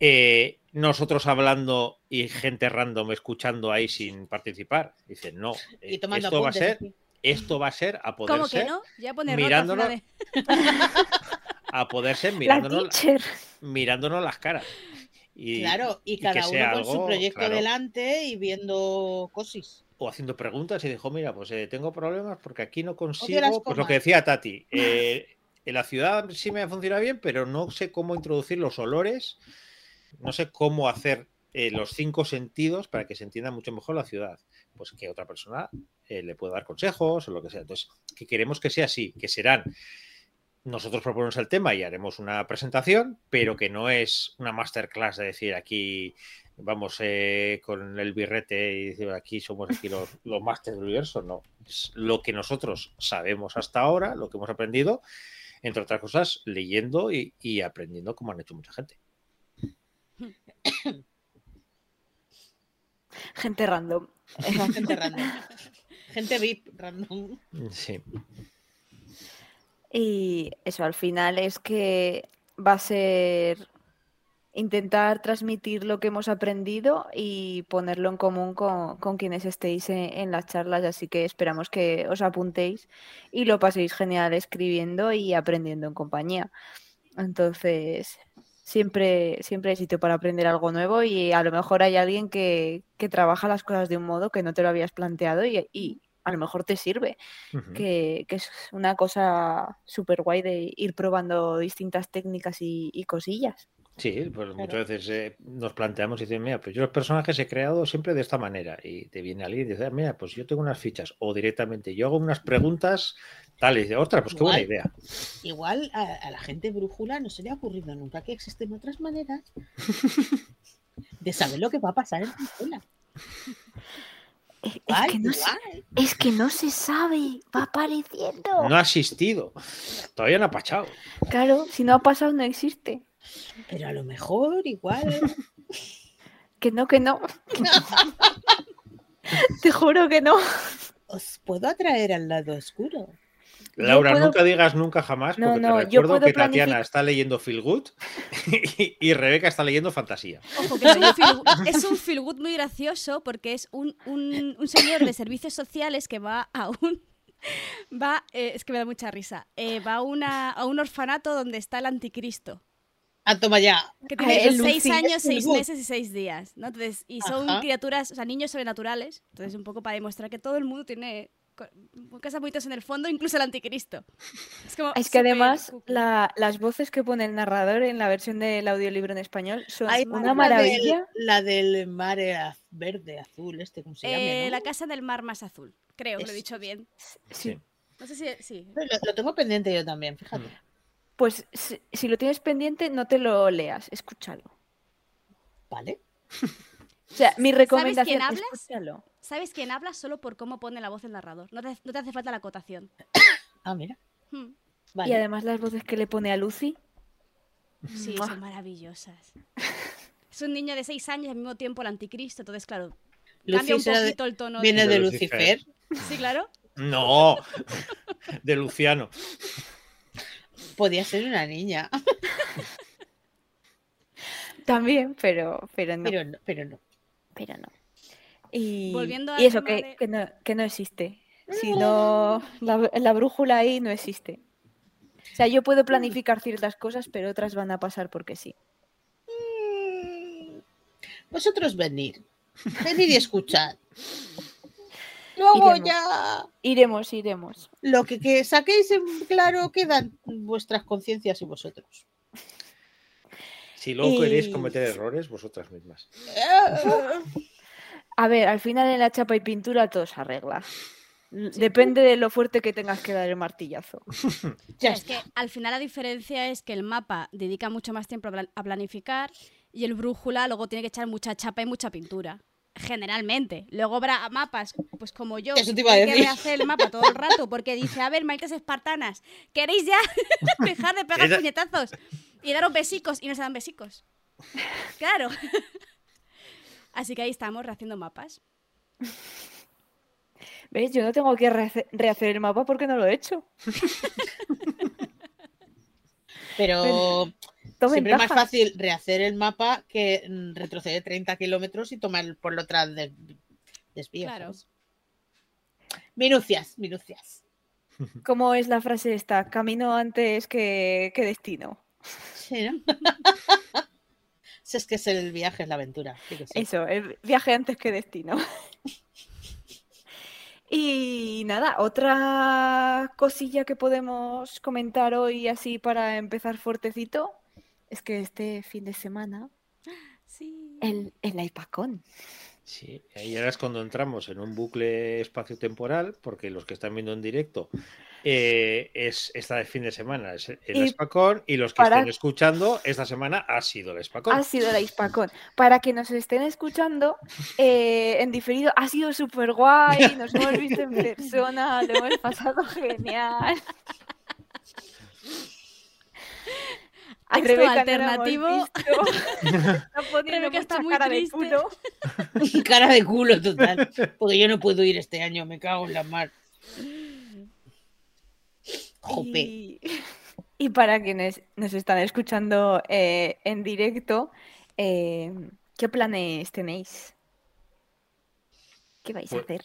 eh, nosotros hablando y gente random escuchando ahí sin participar. Dicen, no, y esto va a apuntes. ser, sí. Esto va a ser a poder ¿Cómo que ser, no? Ya de- *laughs* a poder ser mirándonos, mirándonos las caras. Y, Claro, y y que cada uno sea con su proyecto claro. delante y viendo cosis. o haciendo preguntas y dijo, mira, pues eh, tengo problemas porque aquí no consigo, pues lo que decía Tati, *laughs* eh, en la ciudad sí me ha funcionado bien, pero no sé cómo introducir los olores, no sé cómo hacer eh, los cinco sentidos para que se entienda mucho mejor la ciudad. Pues que otra persona eh, le pueda dar consejos o lo que sea. Entonces, que queremos que sea así, que serán nosotros proponemos el tema y haremos una presentación, pero que no es una masterclass de decir aquí vamos eh, con el birrete y decir aquí somos aquí los, los másteres del universo. No, es lo que nosotros sabemos hasta ahora, lo que hemos aprendido, entre otras cosas, leyendo y, y aprendiendo como han hecho mucha gente. Gente random. *laughs* Gente random. Gente VIP random. Sí, Y eso al final es que va a ser intentar transmitir lo que hemos aprendido y ponerlo en común con, con quienes estéis en, en las charlas. Así que esperamos que os apuntéis y lo paséis genial escribiendo y aprendiendo en compañía. Entonces, siempre, siempre hay sitio para aprender algo nuevo y a lo mejor hay alguien que, que trabaja las cosas de un modo que no te lo habías planteado y, y a lo mejor te sirve que, que es una cosa súper guay de ir probando distintas técnicas y, y cosillas. Sí, pues muchas veces eh, nos planteamos y dicen, mira, pues yo los personajes he creado siempre de esta manera. Y te viene alguien y dice, "Ah, mira, pues yo tengo unas fichas. O directamente, yo hago unas preguntas, tal, y dice, ostras, pues qué buena idea. Igual a, a la gente brújula no se le ha ocurrido nunca que existen otras maneras *laughs* de saber lo que va a pasar en brújula. Es, es Igual, que no se, es que no se sabe, va apareciendo. No ha asistido. Todavía no ha pachado. Claro, si no ha pasado no existe. Pero a lo mejor igual. *laughs* Que no, que no. *laughs* Te juro que no. Os puedo atraer al lado oscuro. Laura, puedo- nunca digas nunca jamás, porque no, te recuerdo que Tatiana está leyendo Feel Good *laughs* y, y Rebeca está leyendo Fantasía. Ojo, que es un feel good muy gracioso porque es un, un- un señor de servicios sociales que va a un. Va, eh, es que me da mucha risa. eh, va a, una, a un orfanato donde está el anticristo. Ah, toma ya. Que tiene seis Lucy. años, seis meses y seis días. ¿no? Entonces, y son Ajá. criaturas, o sea, niños sobrenaturales. Entonces, un poco para demostrar que todo el mundo tiene cosas bonitas en el fondo, incluso el anticristo. Es, como Es que además la- las voces que pone el narrador en la versión del audiolibro en español son Hay una la del- maravilla. La del mar verde, azul, este, ¿cómo se llama? Eh, no? La casa del mar más azul. Creo que lo he Es- dicho bien. Sí. No sé si. Sí. Lo, lo tengo pendiente yo también, fíjate. Pues si, si lo tienes pendiente, no te lo leas, escúchalo. Vale. *laughs* O sea, mi ¿Sabes recomendación quién hablas? escúchalo. ¿Sabes quién habla solo por cómo pone la voz el narrador? No te, no te hace falta la acotación. *coughs* Ah, mira. Hmm, Vale. Y además las voces que le pone a Lucy. Sí, Mua. son maravillosas. Es un niño de seis años y al mismo tiempo el anticristo, entonces, claro, Lucy cambia un será de- poquito el tono. Viene de... de, De Lucifer. Lucifer. Sí, claro. No, *laughs* de Luciano. Podía ser una niña, *laughs* También, pero, pero no. pero no. Pero no. Pero no. Y, Volviendo y eso, que, de- que no, que no existe. Si no, la, la brújula ahí no existe. O sea, yo puedo planificar ciertas cosas, pero otras van a pasar porque sí. Mm, Vosotros venir. Venir y escuchar. *laughs* Luego Iremos. ya. Iremos, iremos. Lo que, que saquéis en claro quedan vuestras conciencias y vosotros. Si luego queréis cometer errores, vosotras mismas. *laughs* A ver, al final en la chapa y pintura todo se arregla. Depende de lo fuerte que tengas que dar el martillazo. *laughs* Ya es que al final la diferencia es que el mapa dedica mucho más tiempo a plan- a planificar y el brújula luego tiene que echar mucha chapa y mucha pintura. Generalmente. Luego habrá mapas, pues como yo, Eso te iba a que rehacer el mapa todo el rato porque dice, a ver, maitas espartanas, ¿queréis ya *laughs* dejar de pegar puñetazos y daros besicos? Y no se dan besicos. *laughs* Claro. *laughs* Así que ahí estamos rehaciendo mapas. ¿Ves? Yo no tengo que rehacer, rehacer el mapa porque no lo he hecho. *laughs* Pero siempre es más fácil rehacer el mapa que retroceder 30 kilómetros y tomar por lo atrás des- desvío. Claro. ¿sabes? Minucias, minucias. ¿Cómo es la frase esta? Camino antes que, que destino. Sí, ¿no? *laughs* Si es que es el viaje, es la aventura. sí que sí. Eso, el viaje antes que destino. *laughs* Y nada, otra cosilla que podemos comentar hoy así para empezar fuertecito es que este fin de semana Sí. el, el IPACON. Sí, y ahora es cuando entramos en un bucle espacio-temporal, porque los que están viendo en directo eh, es esta de fin de semana, es el Y Espacón, y los que para- estén escuchando, esta semana ha sido el Espacón. Ha sido el IPACON. Para que nos estén escuchando eh, en diferido, ha sido súper guay, nos hemos visto en persona, lo hemos pasado genial. A Texto Rebeca *laughs* no alternativo. poniendo Rebeca está muy cara de culo. *laughs* Cara de culo total. Porque yo no puedo ir este año, me cago en la mar. Jope. Y, y para quienes nos están escuchando eh, en directo, eh, ¿qué planes tenéis? ¿Qué vais a Pues- hacer?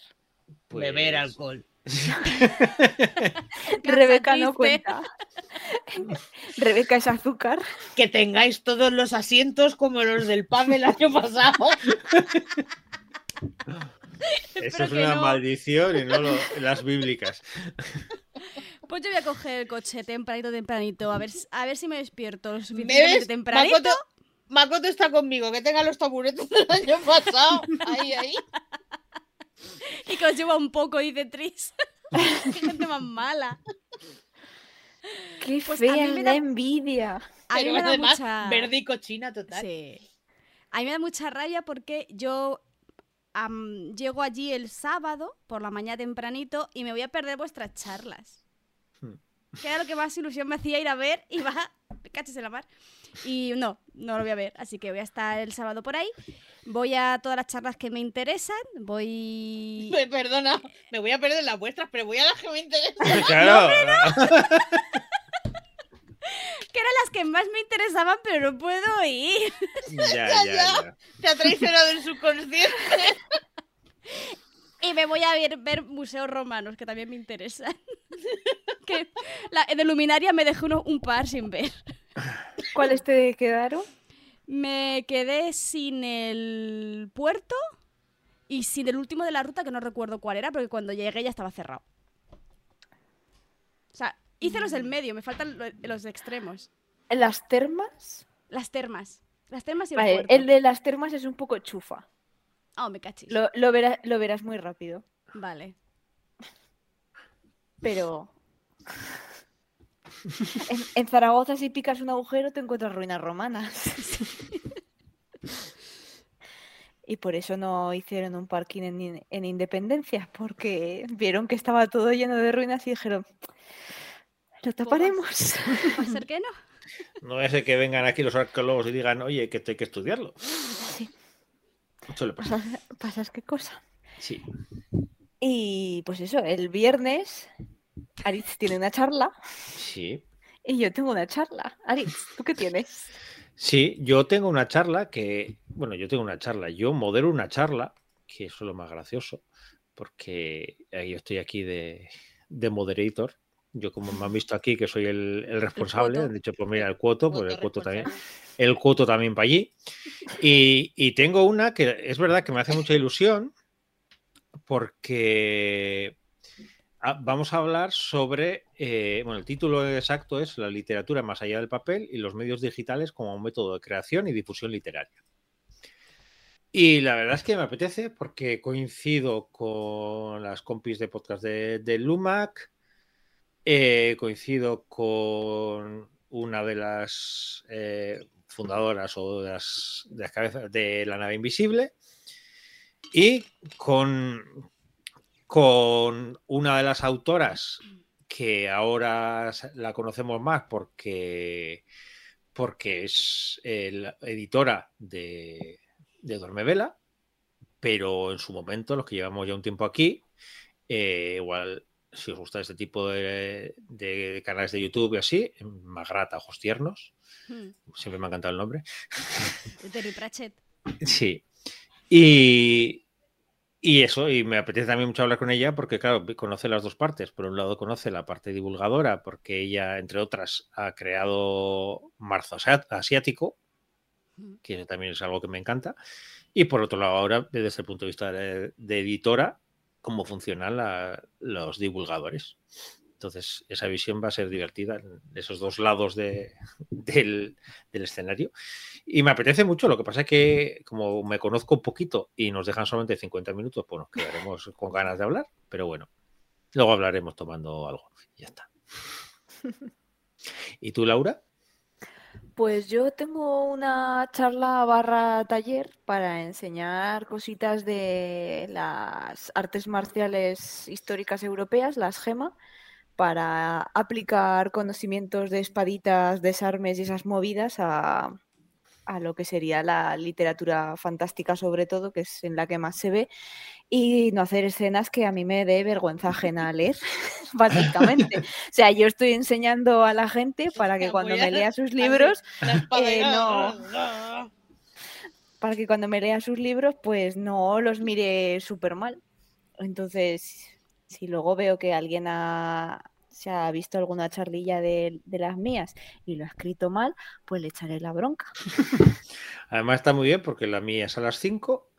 Beber Pues- alcohol. *laughs* Rebeca no cuenta. *laughs* Rebeca es azúcar. Que tengáis todos los asientos como los del pub del año pasado. Eso es una no. maldición y no lo- las bíblicas. Pues yo voy a coger el coche tempranito, tempranito, a ver, si- a ver si me despierto lo ¿Me suficientemente ves? tempranito. Makoto, Makoto está conmigo, que tenga los taburetes del año pasado. Ahí, ahí. *laughs* Y que os lleva un poco, dice Tris. *laughs* Qué gente más mala. Qué Pues a mí fea me da- la envidia. A mí Pero me da además, mucha... verde y cochina total. Sí. A mí me da mucha rabia porque yo llego allí el sábado por la mañana tempranito y me voy a perder vuestras charlas. Que era lo que más ilusión me hacía ir a ver *laughs* y va, me caches en la mar. Y no, no lo voy a ver, así que voy a estar el sábado por ahí. Voy a todas las charlas que me interesan, voy... *laughs* Me- Perdona, me voy a perder las vuestras, pero voy a las que me interesan. *laughs* Claro, Que eran las que más me interesaban, pero no puedo ir. ya, ya, ya. Te ha traicionado el subconsciente. Y me voy a ver, ver museos romanos, que también me interesan. Que la, de Luminaria me dejé uno- un par sin ver. ¿Cuáles te quedaron? Me quedé sin el puerto y sin el último de la ruta, que no recuerdo cuál era, porque cuando llegué ya estaba cerrado. O sea, hice los del medio, me faltan lo- los extremos. ¿Las termas? Las termas. Las termas y el Vale, puerto. el de las termas es un poco chufa. Oh, me cachis. Lo, lo verá- lo verás muy rápido. Vale. Pero. En, en Zaragoza, si picas un agujero, te encuentras ruinas romanas. Y por eso no hicieron un parking en, In- en Independencia, porque vieron que estaba todo lleno de ruinas y dijeron: Lo taparemos. ¿Va a ser que no? No ser que vengan aquí los arqueólogos y digan, oye, que esto hay que estudiarlo. Sí, Suele pasar. pasas, pasas qué cosa. Sí. Y pues eso, el viernes, Aritz tiene una charla Sí. y yo tengo una charla. Aritz, ¿tú qué tienes? Sí, yo tengo una charla que, bueno, yo tengo una charla, yo modero una charla, que eso es lo más gracioso, porque yo estoy aquí de, de moderator. Yo como me han visto aquí que soy el, el responsable, han dicho, pues mira, el cuoto, pues el cuoto también, el cuoto también para allí. *laughs* Y, y tengo una que es verdad que me hace mucha ilusión, porque vamos a hablar sobre, eh, bueno, el título exacto es La literatura más allá del papel y los medios digitales como un método de creación y difusión literaria. Y la verdad es que me apetece porque coincido con las compis de podcast de, de Lumac, eh, coincido con una de las eh, fundadoras o de las, de las cabezas de la nave invisible. Y con, con una de las autoras que ahora la conocemos más porque, porque es la editora de, de Dormevela, pero en su momento, los que llevamos ya un tiempo aquí, eh, igual si os gusta este tipo de, de, canales de YouTube y así, Magrata, Ojos Tiernos, hmm. siempre me ha encantado el nombre. Terry Pratchett. *laughs* Sí. Y, y eso, y me apetece también mucho hablar con ella porque, claro, conoce las dos partes. Por un lado, conoce la parte divulgadora, porque ella, entre otras, ha creado Marzo Asiático, que también es algo que me encanta. Y por otro lado, ahora, desde el punto de vista de, editora, cómo funcionan los divulgadores. Entonces, esa visión va a ser divertida en esos dos lados *laughs* del, escenario. Y me apetece mucho. Lo que pasa es que, como me conozco un poquito y nos dejan solamente 50 minutos, pues nos quedaremos *laughs* con ganas de hablar. Pero bueno, luego hablaremos tomando algo. Y ya está. *laughs* ¿Y tú, Laura? Pues yo tengo una charla barra taller para enseñar cositas de las artes marciales históricas europeas, las GEMA para aplicar conocimientos de espaditas, desarmes y esas movidas a, lo que sería la literatura fantástica sobre todo, que es en la que más se ve, y no hacer escenas que a mí me dé vergüenza ajena leer, *laughs* básicamente. *laughs* o sea, yo estoy enseñando a la gente para que cuando me lea sus libros, *laughs* eh, no... Para que cuando me lea sus libros, pues no los mire súper mal. Entonces, si luego veo que alguien se ha visto alguna charlilla de, las mías y lo ha escrito mal, pues le echaré la bronca. *laughs* Además está muy bien porque la mía es a las 5,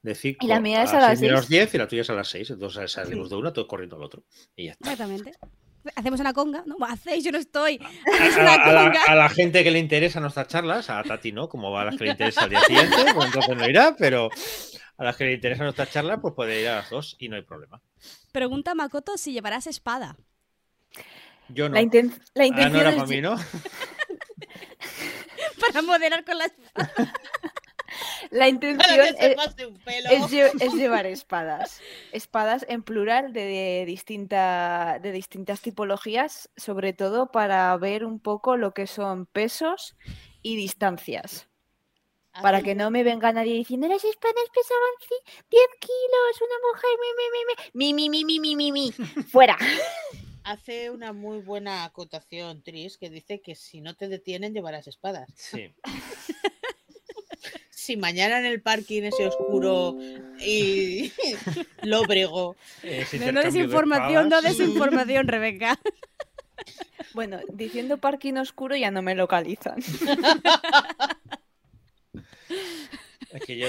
de 5 y la mía es a, las 6 10 y la tuya es a las 6. Entonces salimos de una, todo corriendo al otro. Y ya está. Exactamente. Hacemos una conga, no, hacéis, yo no estoy. *laughs* A, la, gente que le interesa nuestras charlas, a Tati no, como va a las que le interesa al día siguiente, pues entonces no irá, pero a las que le interesa nuestra charla, pues puede ir a las dos y no hay problema. Pregunta Makoto si llevarás espada. Yo no. La, intención ah, no era para mí, ¿no? para moderar con la espada. La intención es, llevar espadas. Espadas en plural de, distinta, de distintas tipologías, sobre todo para ver un poco lo que son pesos y distancias. Para que no me venga nadie diciendo las espadas pesaban 10 kilos, una mujer, mi, mi, mi, mi, mi, mi, mi, mi, fuera. Hace una muy buena acotación, Tris, que dice que si no te detienen llevarás espadas. Sí. *laughs* si mañana en el parking ese oscuro y *laughs* lo brego. No, no desinformación, no desinformación, Rebeca. *laughs* Bueno, diciendo parking oscuro ya no me localizan.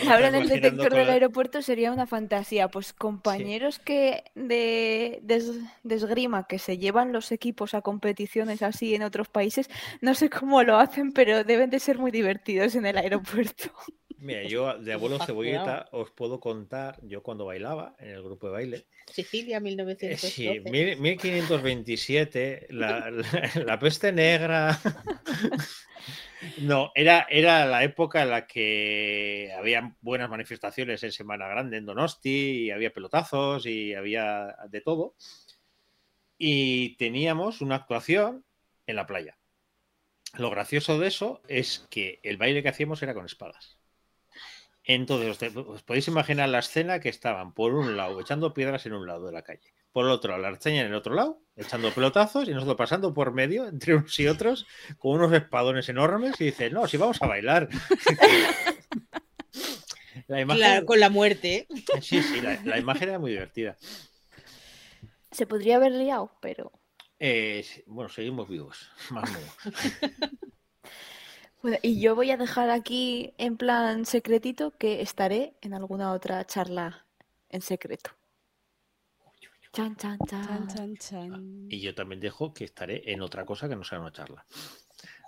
Ahora en el detector del aeropuerto sería una fantasía. Pues compañeros que de, de, esgrima que se llevan los equipos a competiciones así en otros países, no sé cómo lo hacen, pero deben de ser muy divertidos en el aeropuerto. *laughs* Mira, yo de abuelo cebolleta os puedo contar, yo cuando bailaba en el grupo de baile. Sicilia, 1912. Sí, 1527, la, *laughs* la, peste negra. *laughs* No, era, era la época en la que había buenas manifestaciones en Semana Grande en Donosti, y había pelotazos y había de todo. Y teníamos una actuación en la playa. Lo gracioso de eso es que el baile que hacíamos era con espadas. Entonces, os podéis imaginar la escena que estaban por un lado echando piedras en un lado de la calle, por el otro, la arceña en el otro lado, echando pelotazos y nosotros pasando por medio entre unos y otros con unos espadones enormes y dice, no, si vamos a bailar. *laughs* la imagen... Claro, con la muerte. Sí, sí, la, imagen era muy divertida. Se podría haber liado, pero... Eh, bueno, seguimos vivos, más o menos *laughs* y yo voy a dejar aquí en plan secretito que estaré en alguna otra charla en secreto. Chan, chan, chan. Y yo también dejo que estaré en otra cosa que no sea una charla.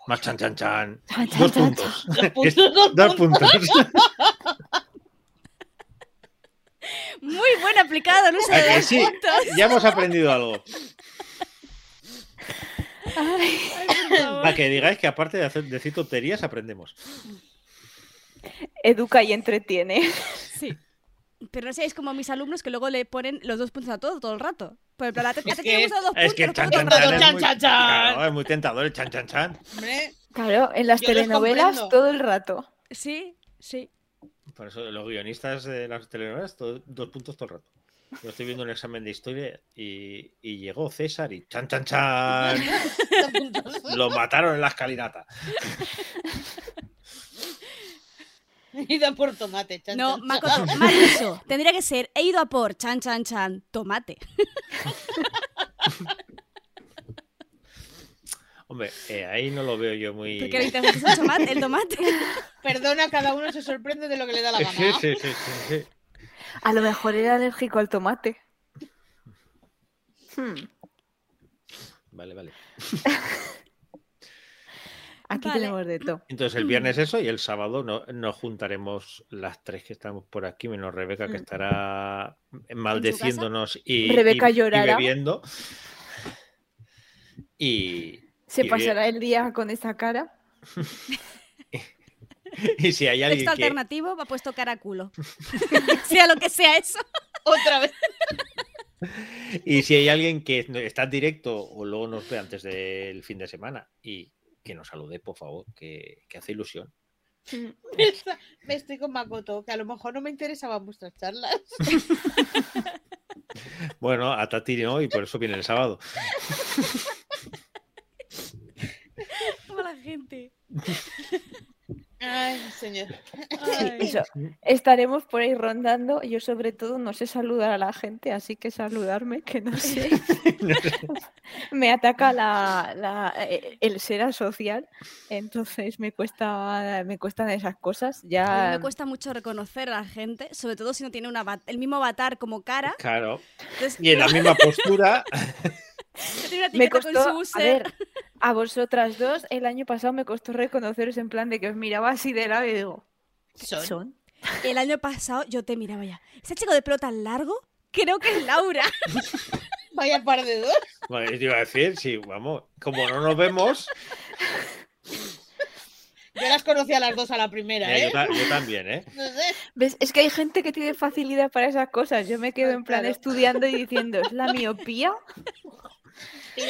Más chan, chan, chan. dos, *laughs* puntos. dos puntos. *laughs* Muy buen aplicado, no sé. Sí, ya hemos aprendido algo. Para que digáis que aparte de hacer, decir tonterías, aprendemos. Educa y entretiene. Sí. Pero no seáis como mis alumnos que luego le ponen los dos puntos a todo todo el rato. Por ejemplo, la te, Es que dos Es que chan, chan, chan, es muy- claro, es muy tentador el chan, chan, chan. Hombre, Claro, en las telenovelas todo el rato. Sí, sí. Por eso los guionistas de las telenovelas, todo- dos puntos todo el rato. Yo estoy viendo un examen de historia y, y llegó César y chan, chan, chan. *laughs* Lo mataron en la escalinata. *laughs* *laughs* Ida por tomate, chan, No, chan, Makoto, chan. mal eso. Tendría que ser, he ido a por chan, chan, chan, tomate. *laughs* Hombre, eh, ahí no lo veo yo muy. Porque el tomate. El tomate. *laughs* Perdona, cada uno se sorprende de lo que le da la gana. Sí, sí, sí, sí, sí. A lo mejor era alérgico al tomate. Hmm, Vale, vale. Aquí Vale. tenemos de todo. Entonces el viernes eso y el sábado no, nos juntaremos las tres que estamos por aquí, menos Rebeca que Mm. estará maldeciéndonos y, Rebeca y- y llorará. bebiendo. Y, Se Y bien. pasará el día con esa cara. *laughs* y si hay alguien Texto que, alternativo va puesto cara a culo. *laughs* sea lo que sea eso. Otra vez. *laughs* y si hay alguien que está en directo o luego nos ve antes del fin de semana y que nos salude, por favor, que, que hace ilusión. *laughs* Me estoy con Makoto, que a lo mejor no me interesaban vuestras charlas. *laughs* Bueno, a Tati no y por eso viene el sábado. *laughs* Como la gente. Ay, señor. Ay. *laughs* Eso. Estaremos por ahí rondando. Yo sobre todo no sé saludar a la gente, así que saludarme, que no *laughs* sé. me ataca la, la- eh, el ser asocial, entonces me cuesta me cuestan esas cosas. A mí Ya me cuesta mucho reconocer a la gente, sobre todo si no tiene un avat- el mismo avatar como cara. Claro. Entonces, Y en la misma postura. *laughs* una me costó, con su a ver, a vosotras dos el año pasado me costó reconoceros en plan de que os miraba así de lado y digo, Son. ¿son? El año pasado yo te miraba ya. Ese chico de pelo tan largo, creo que es Laura. *laughs* Vaya par de dos. Bueno, te iba a decir, sí, vamos, como no nos vemos, Yo las conocí a las dos a la primera, yo, ¿eh? ta- yo también, ¿eh? No sé. ¿Ves? Es que hay gente que tiene facilidad para esas cosas. Yo me quedo en plan claro. estudiando y diciendo, ¿es la miopía?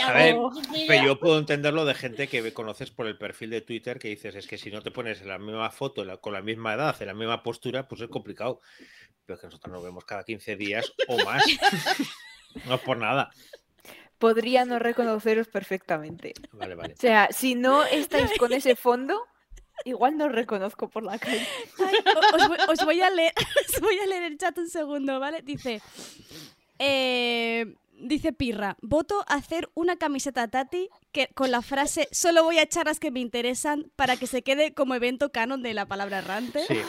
A ver, pero yo puedo entenderlo de gente que conoces por el perfil de Twitter que dices, es que si no te pones en la misma foto, la- con la misma edad, en la misma postura, pues es complicado. Pero es que nosotros nos vemos cada 15 días o más. *laughs* no es por nada. Podría no reconoceros perfectamente. Vale, vale. O sea, si no *laughs* estáis con ese fondo, igual no os reconozco por la calle. Ay, o- os, voy, os voy a leer, *laughs* os voy a leer el chat un segundo, ¿vale? Dice, eh, dice Pirra, voto hacer una camiseta Tati que, con la frase solo voy a echar las que me interesan para que se quede como evento canon de la palabra errante. Sí.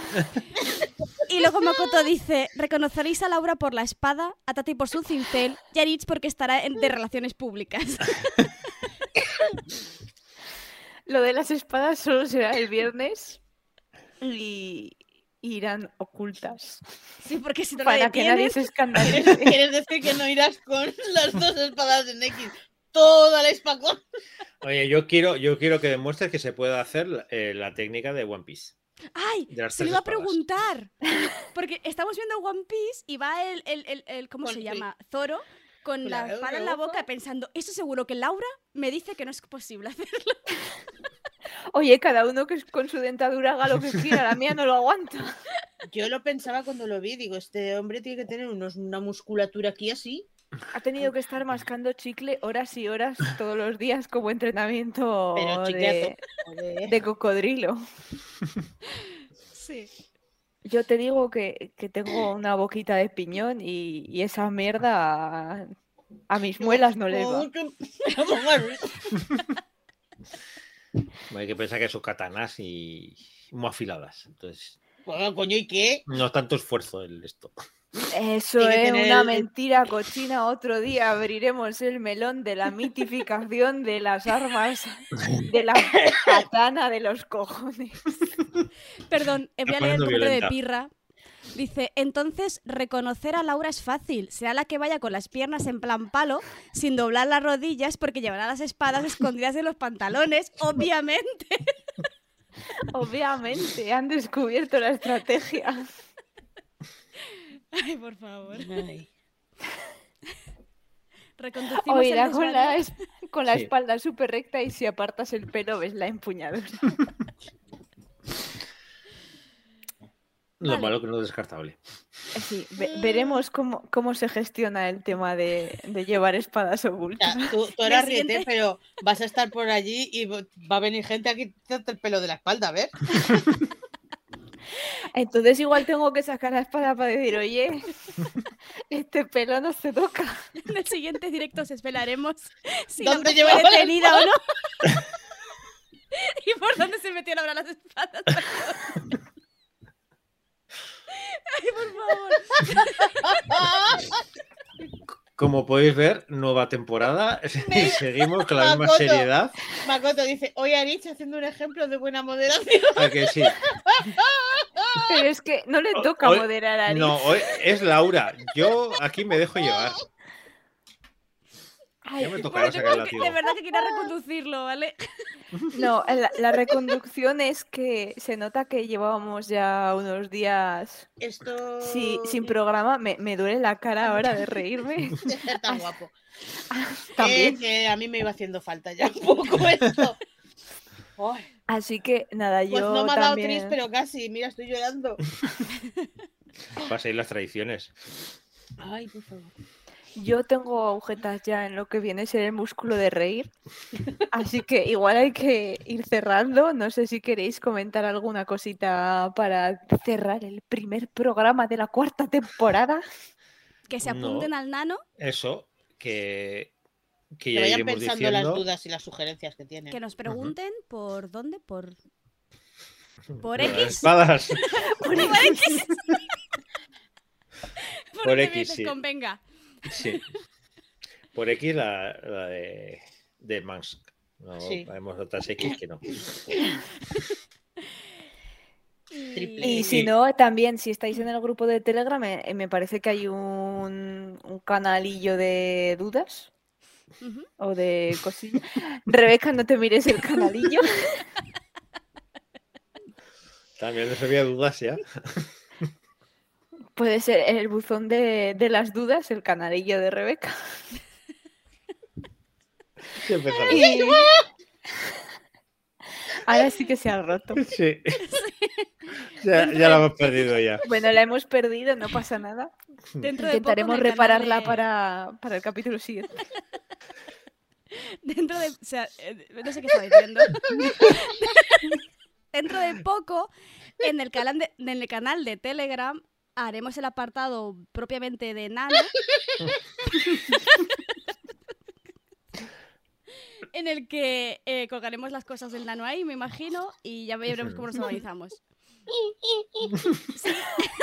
Y luego Makoto dice, reconoceréis a Laura por la espada, a Tati por su cincel y a Rich porque estará en- de relaciones públicas. *laughs* Lo de las espadas solo será el viernes y irán ocultas Sí, porque si no lo para que nadie se *laughs* escandalice. ¿Quieres decir que no irás con las dos espadas en X? Toda la espacón. Oye, yo quiero, yo quiero que demuestres que se puede hacer eh, la técnica de One Piece. ¡Ay! Se tres iba a preguntar. Porque estamos viendo One Piece y va el, el, el- el- ¿cómo se llama? Zoro con la Claro, espada en la boca pensando, eso seguro que Laura me dice que no es posible hacerlo. *laughs* Oye, cada uno que con su dentadura haga lo que *laughs* quiera, la mía no lo aguanta. Yo lo pensaba cuando lo vi, digo, este hombre tiene que tener unos, una musculatura aquí así. Ha tenido que estar mascando chicle horas y horas todos los días como entrenamiento de, cocodrilo. Sí. Yo te digo que, que tengo una boquita de piñón y, y esa mierda a, a mis muelas no les va. *laughs* Hay que pensar que son katanas y muy afiladas. Entonces, Bueno, coño, ¿y qué? no tanto esfuerzo el esto. Eso es tener una mentira cochina. Otro día abriremos el melón de la mitificación de las armas de la *laughs* katana de los cojones. Perdón, voy a leer el comentario de. Pirra. Dice, entonces reconocer a Laura es fácil. Será la que vaya con las piernas en plan palo, sin doblar las rodillas, porque llevará las espadas escondidas en los pantalones, *laughs* obviamente. *laughs* Obviamente, han descubierto la estrategia. *laughs* Ay, por favor. Ay. Reconducimos O el irá con la, con la Sí. espalda súper recta y si apartas el pelo ves la empuñadura. Lo Vale. malo que no es descartable. Sí, ve- veremos cómo, cómo se gestiona el tema de, de llevar espadas O ocultas. sea, tú, tú *laughs* eras riete, pero vas a estar por allí y va a venir gente a quitarte el pelo de la espalda, a ver. *laughs* Entonces igual tengo que sacar la espada para decir, oye, *laughs* este pelo no se toca. En el siguiente directo os esperaremos si ¿Dónde fue la detenida o no. y por dónde se metió Laura las espadas. Ay, por favor. *laughs* Como podéis ver, nueva temporada. *laughs* y seguimos con la misma seriedad. Makoto dice, hoy Arich haciendo un ejemplo de buena moderación. ¿A que sí? Pero es que no le toca hoy- moderar a Ari. No, hoy es Laura. Yo aquí me dejo llevar. Ay, Ya me Bueno, tocará sacar el tengo que- látigo. de verdad que quiero reconducirlo, ¿vale? *laughs* No, la, la reconducción es que se nota que llevábamos ya unos días Esto... sí, sin programa. Me, me duele la cara ahora de reírme. *laughs* de ser tan guapo. *laughs* También. Eh, que a mí me iba haciendo falta ya un poco esto. Ay, Así que nada, pues yo no me ha dado también... tris, pero casi. Mira, estoy llorando. Paséis las tradiciones. Ay, por favor. Yo tengo agujetas ya en lo que viene a ser el músculo de reír. Así que igual hay que ir cerrando. No sé si queréis comentar alguna cosita para cerrar el primer programa de la cuarta temporada. Que se No. apunten al nano, Eso, que, que Que ya vayan pensando las dudas y las sugerencias que tienen. que nos pregunten por dónde, por... Por X. Espadas. *laughs* Por X. *laughs* *laughs* por, X, les sí. convenga. Sí. Por X la, la de, de Mansk. No Sí. haremos otras X que no. Y Y- si no, también si estáis en el grupo de Telegram, eh, me parece que hay un, un canalillo de dudas o de cosillas. Rebeca, no te mires el canalillo. También no había dudas ya. *laughs* Puede ser el buzón de, de las dudas, el canalillo de Rebeca. *laughs* Sí. Y- Ahora sí que se ha roto. *laughs* Sí. Ya, ya la hemos perdido ya. Bueno, la hemos perdido, no pasa nada. Dentro Intentaremos repararla de- para, para el capítulo siguiente. *laughs* Dentro de. O sea, eh, no sé qué estaba diciendo. Dentro de poco, en el, canal de, en el canal de Telegram, haremos el apartado propiamente de Nano. *laughs* en el que eh, colgaremos las cosas del Nano ahí, me imagino, y ya veremos cómo nos organizamos. *laughs*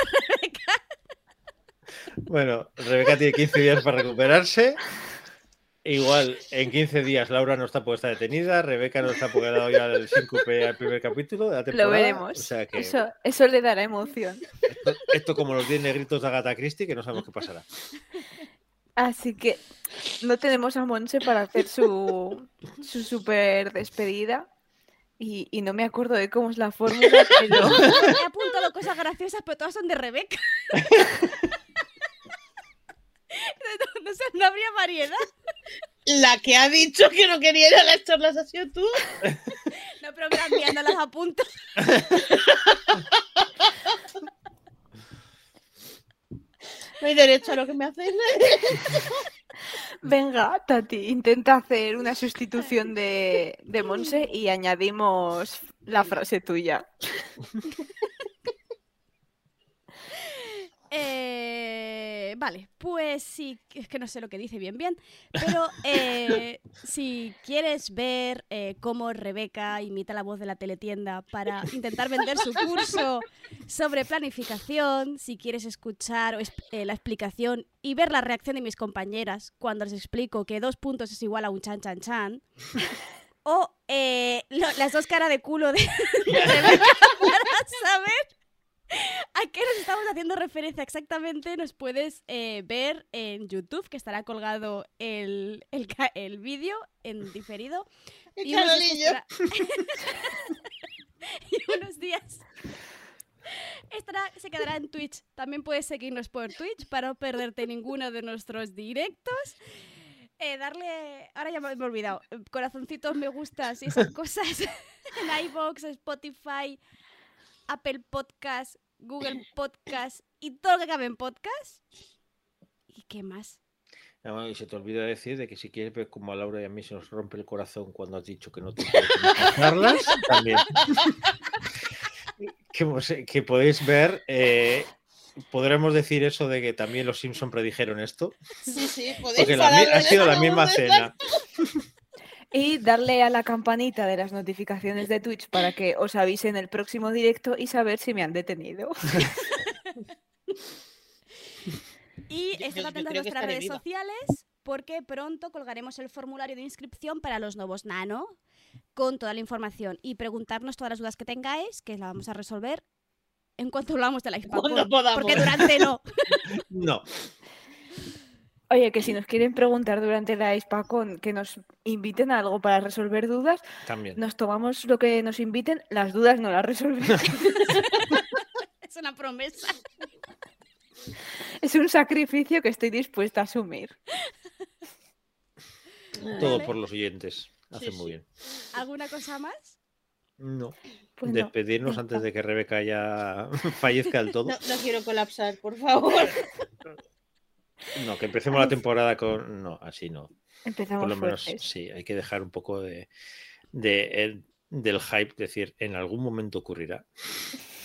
*laughs* Bueno, Rebeca tiene 15 días para recuperarse. Igual, en 15 días Laura no está porque está detenida, Rebeca no está porque ha dado ya el síncope al primer capítulo de la temporada. Lo veremos. O sea que Eso, eso le dará emoción. esto, esto como los 10 negritos de Agatha Christie, que no sabemos qué pasará. Así que no tenemos a Monse para hacer su, su super despedida. Y, y no me acuerdo de cómo es la fórmula, *laughs* pero He apuntado cosas graciosas, pero todas son de Rebeca. *laughs* no, *laughs* no sé, no habría variedad. La que ha dicho que no quería ir a las charlas ha sido tú. *laughs* No, pero me enviando las apunto. *laughs* No hay derecho a lo que me hacéis. venga, Tati, intenta hacer una sustitución de, de Monse y añadimos la frase tuya. Eh, vale, pues sí, es que no sé lo que dice bien bien, pero eh, *laughs* si quieres ver eh, cómo Rebeca imita la voz de la teletienda para intentar vender su curso sobre planificación, si quieres escuchar eh, la explicación y ver la reacción de mis compañeras cuando les explico que dos puntos es igual a un chan chan chan, o eh, lo- las dos caras de culo de, *laughs* de Rebeca para saber ¿A qué nos estamos haciendo referencia exactamente? Nos puedes eh, ver en YouTube, que estará colgado el, el, el vídeo en diferido. Unos estará- *laughs* y unos días Estará, se quedará en Twitch. También puedes seguirnos por Twitch para no perderte ninguno de nuestros directos. Eh, darle, ahora ya me he olvidado, eh, corazoncitos, me gustas y esas cosas *laughs* en iBox, Spotify, Apple Podcast, Google Podcast y todo lo que cabe en podcast. ¿Y qué más? No, y se te olvida decir de que si quieres ver como a Laura y a mí se nos rompe el corazón cuando has dicho que no te quieres *laughs* escucharlas, también. que, pues, eh, que podéis ver, eh, podremos decir eso de que también los Simpson predijeron esto, Sí, sí, podéis porque la ha sido la misma cena. Y darle a la campanita de las notificaciones de Twitch para que os avisen el próximo directo y saber si me han detenido. *laughs* Y estad atentos a nuestras redes viva. sociales porque pronto colgaremos el formulario de inscripción para los nuevos nano con toda la información y preguntarnos todas las dudas que tengáis, que la vamos a resolver en cuanto hablamos de la Cuando podamos. Porque durante no. *laughs* No, Oye, que si nos quieren preguntar durante la ISPACON que nos inviten a algo para resolver dudas, también. nos tomamos lo que nos inviten, las dudas no las resolvemos. *laughs* es una promesa. es un sacrificio que estoy dispuesta a asumir. Todo Vale. por los oyentes. Hace Sí, muy bien. ¿Alguna cosa más? No. Pues no. Despedirnos antes de que Rebeca ya *laughs* fallezca del todo. No, no quiero colapsar, por favor. *laughs* No, que empecemos la temporada con. No, así no. Empezamos Por lo menos, fuertes. sí, hay que dejar un poco de, de- el- del hype, decir, en algún momento ocurrirá.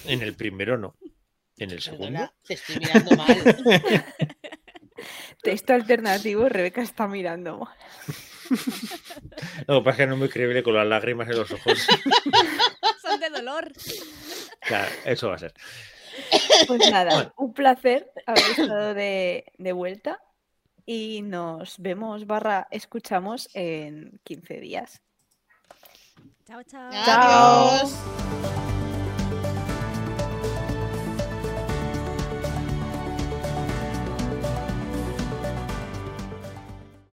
En el primero no. En el segundo. Perdona, te estoy mirando mal. *laughs* Texto alternativo, Rebeca está mirando. *laughs* Lo que pasa es que no es muy creíble con las lágrimas en los ojos. *laughs* Son de dolor. Claro, eso va a ser. Pues nada, un placer haber estado de, de vuelta y nos vemos barra escuchamos en 15 días. Chao, chao. Chao. Adiós.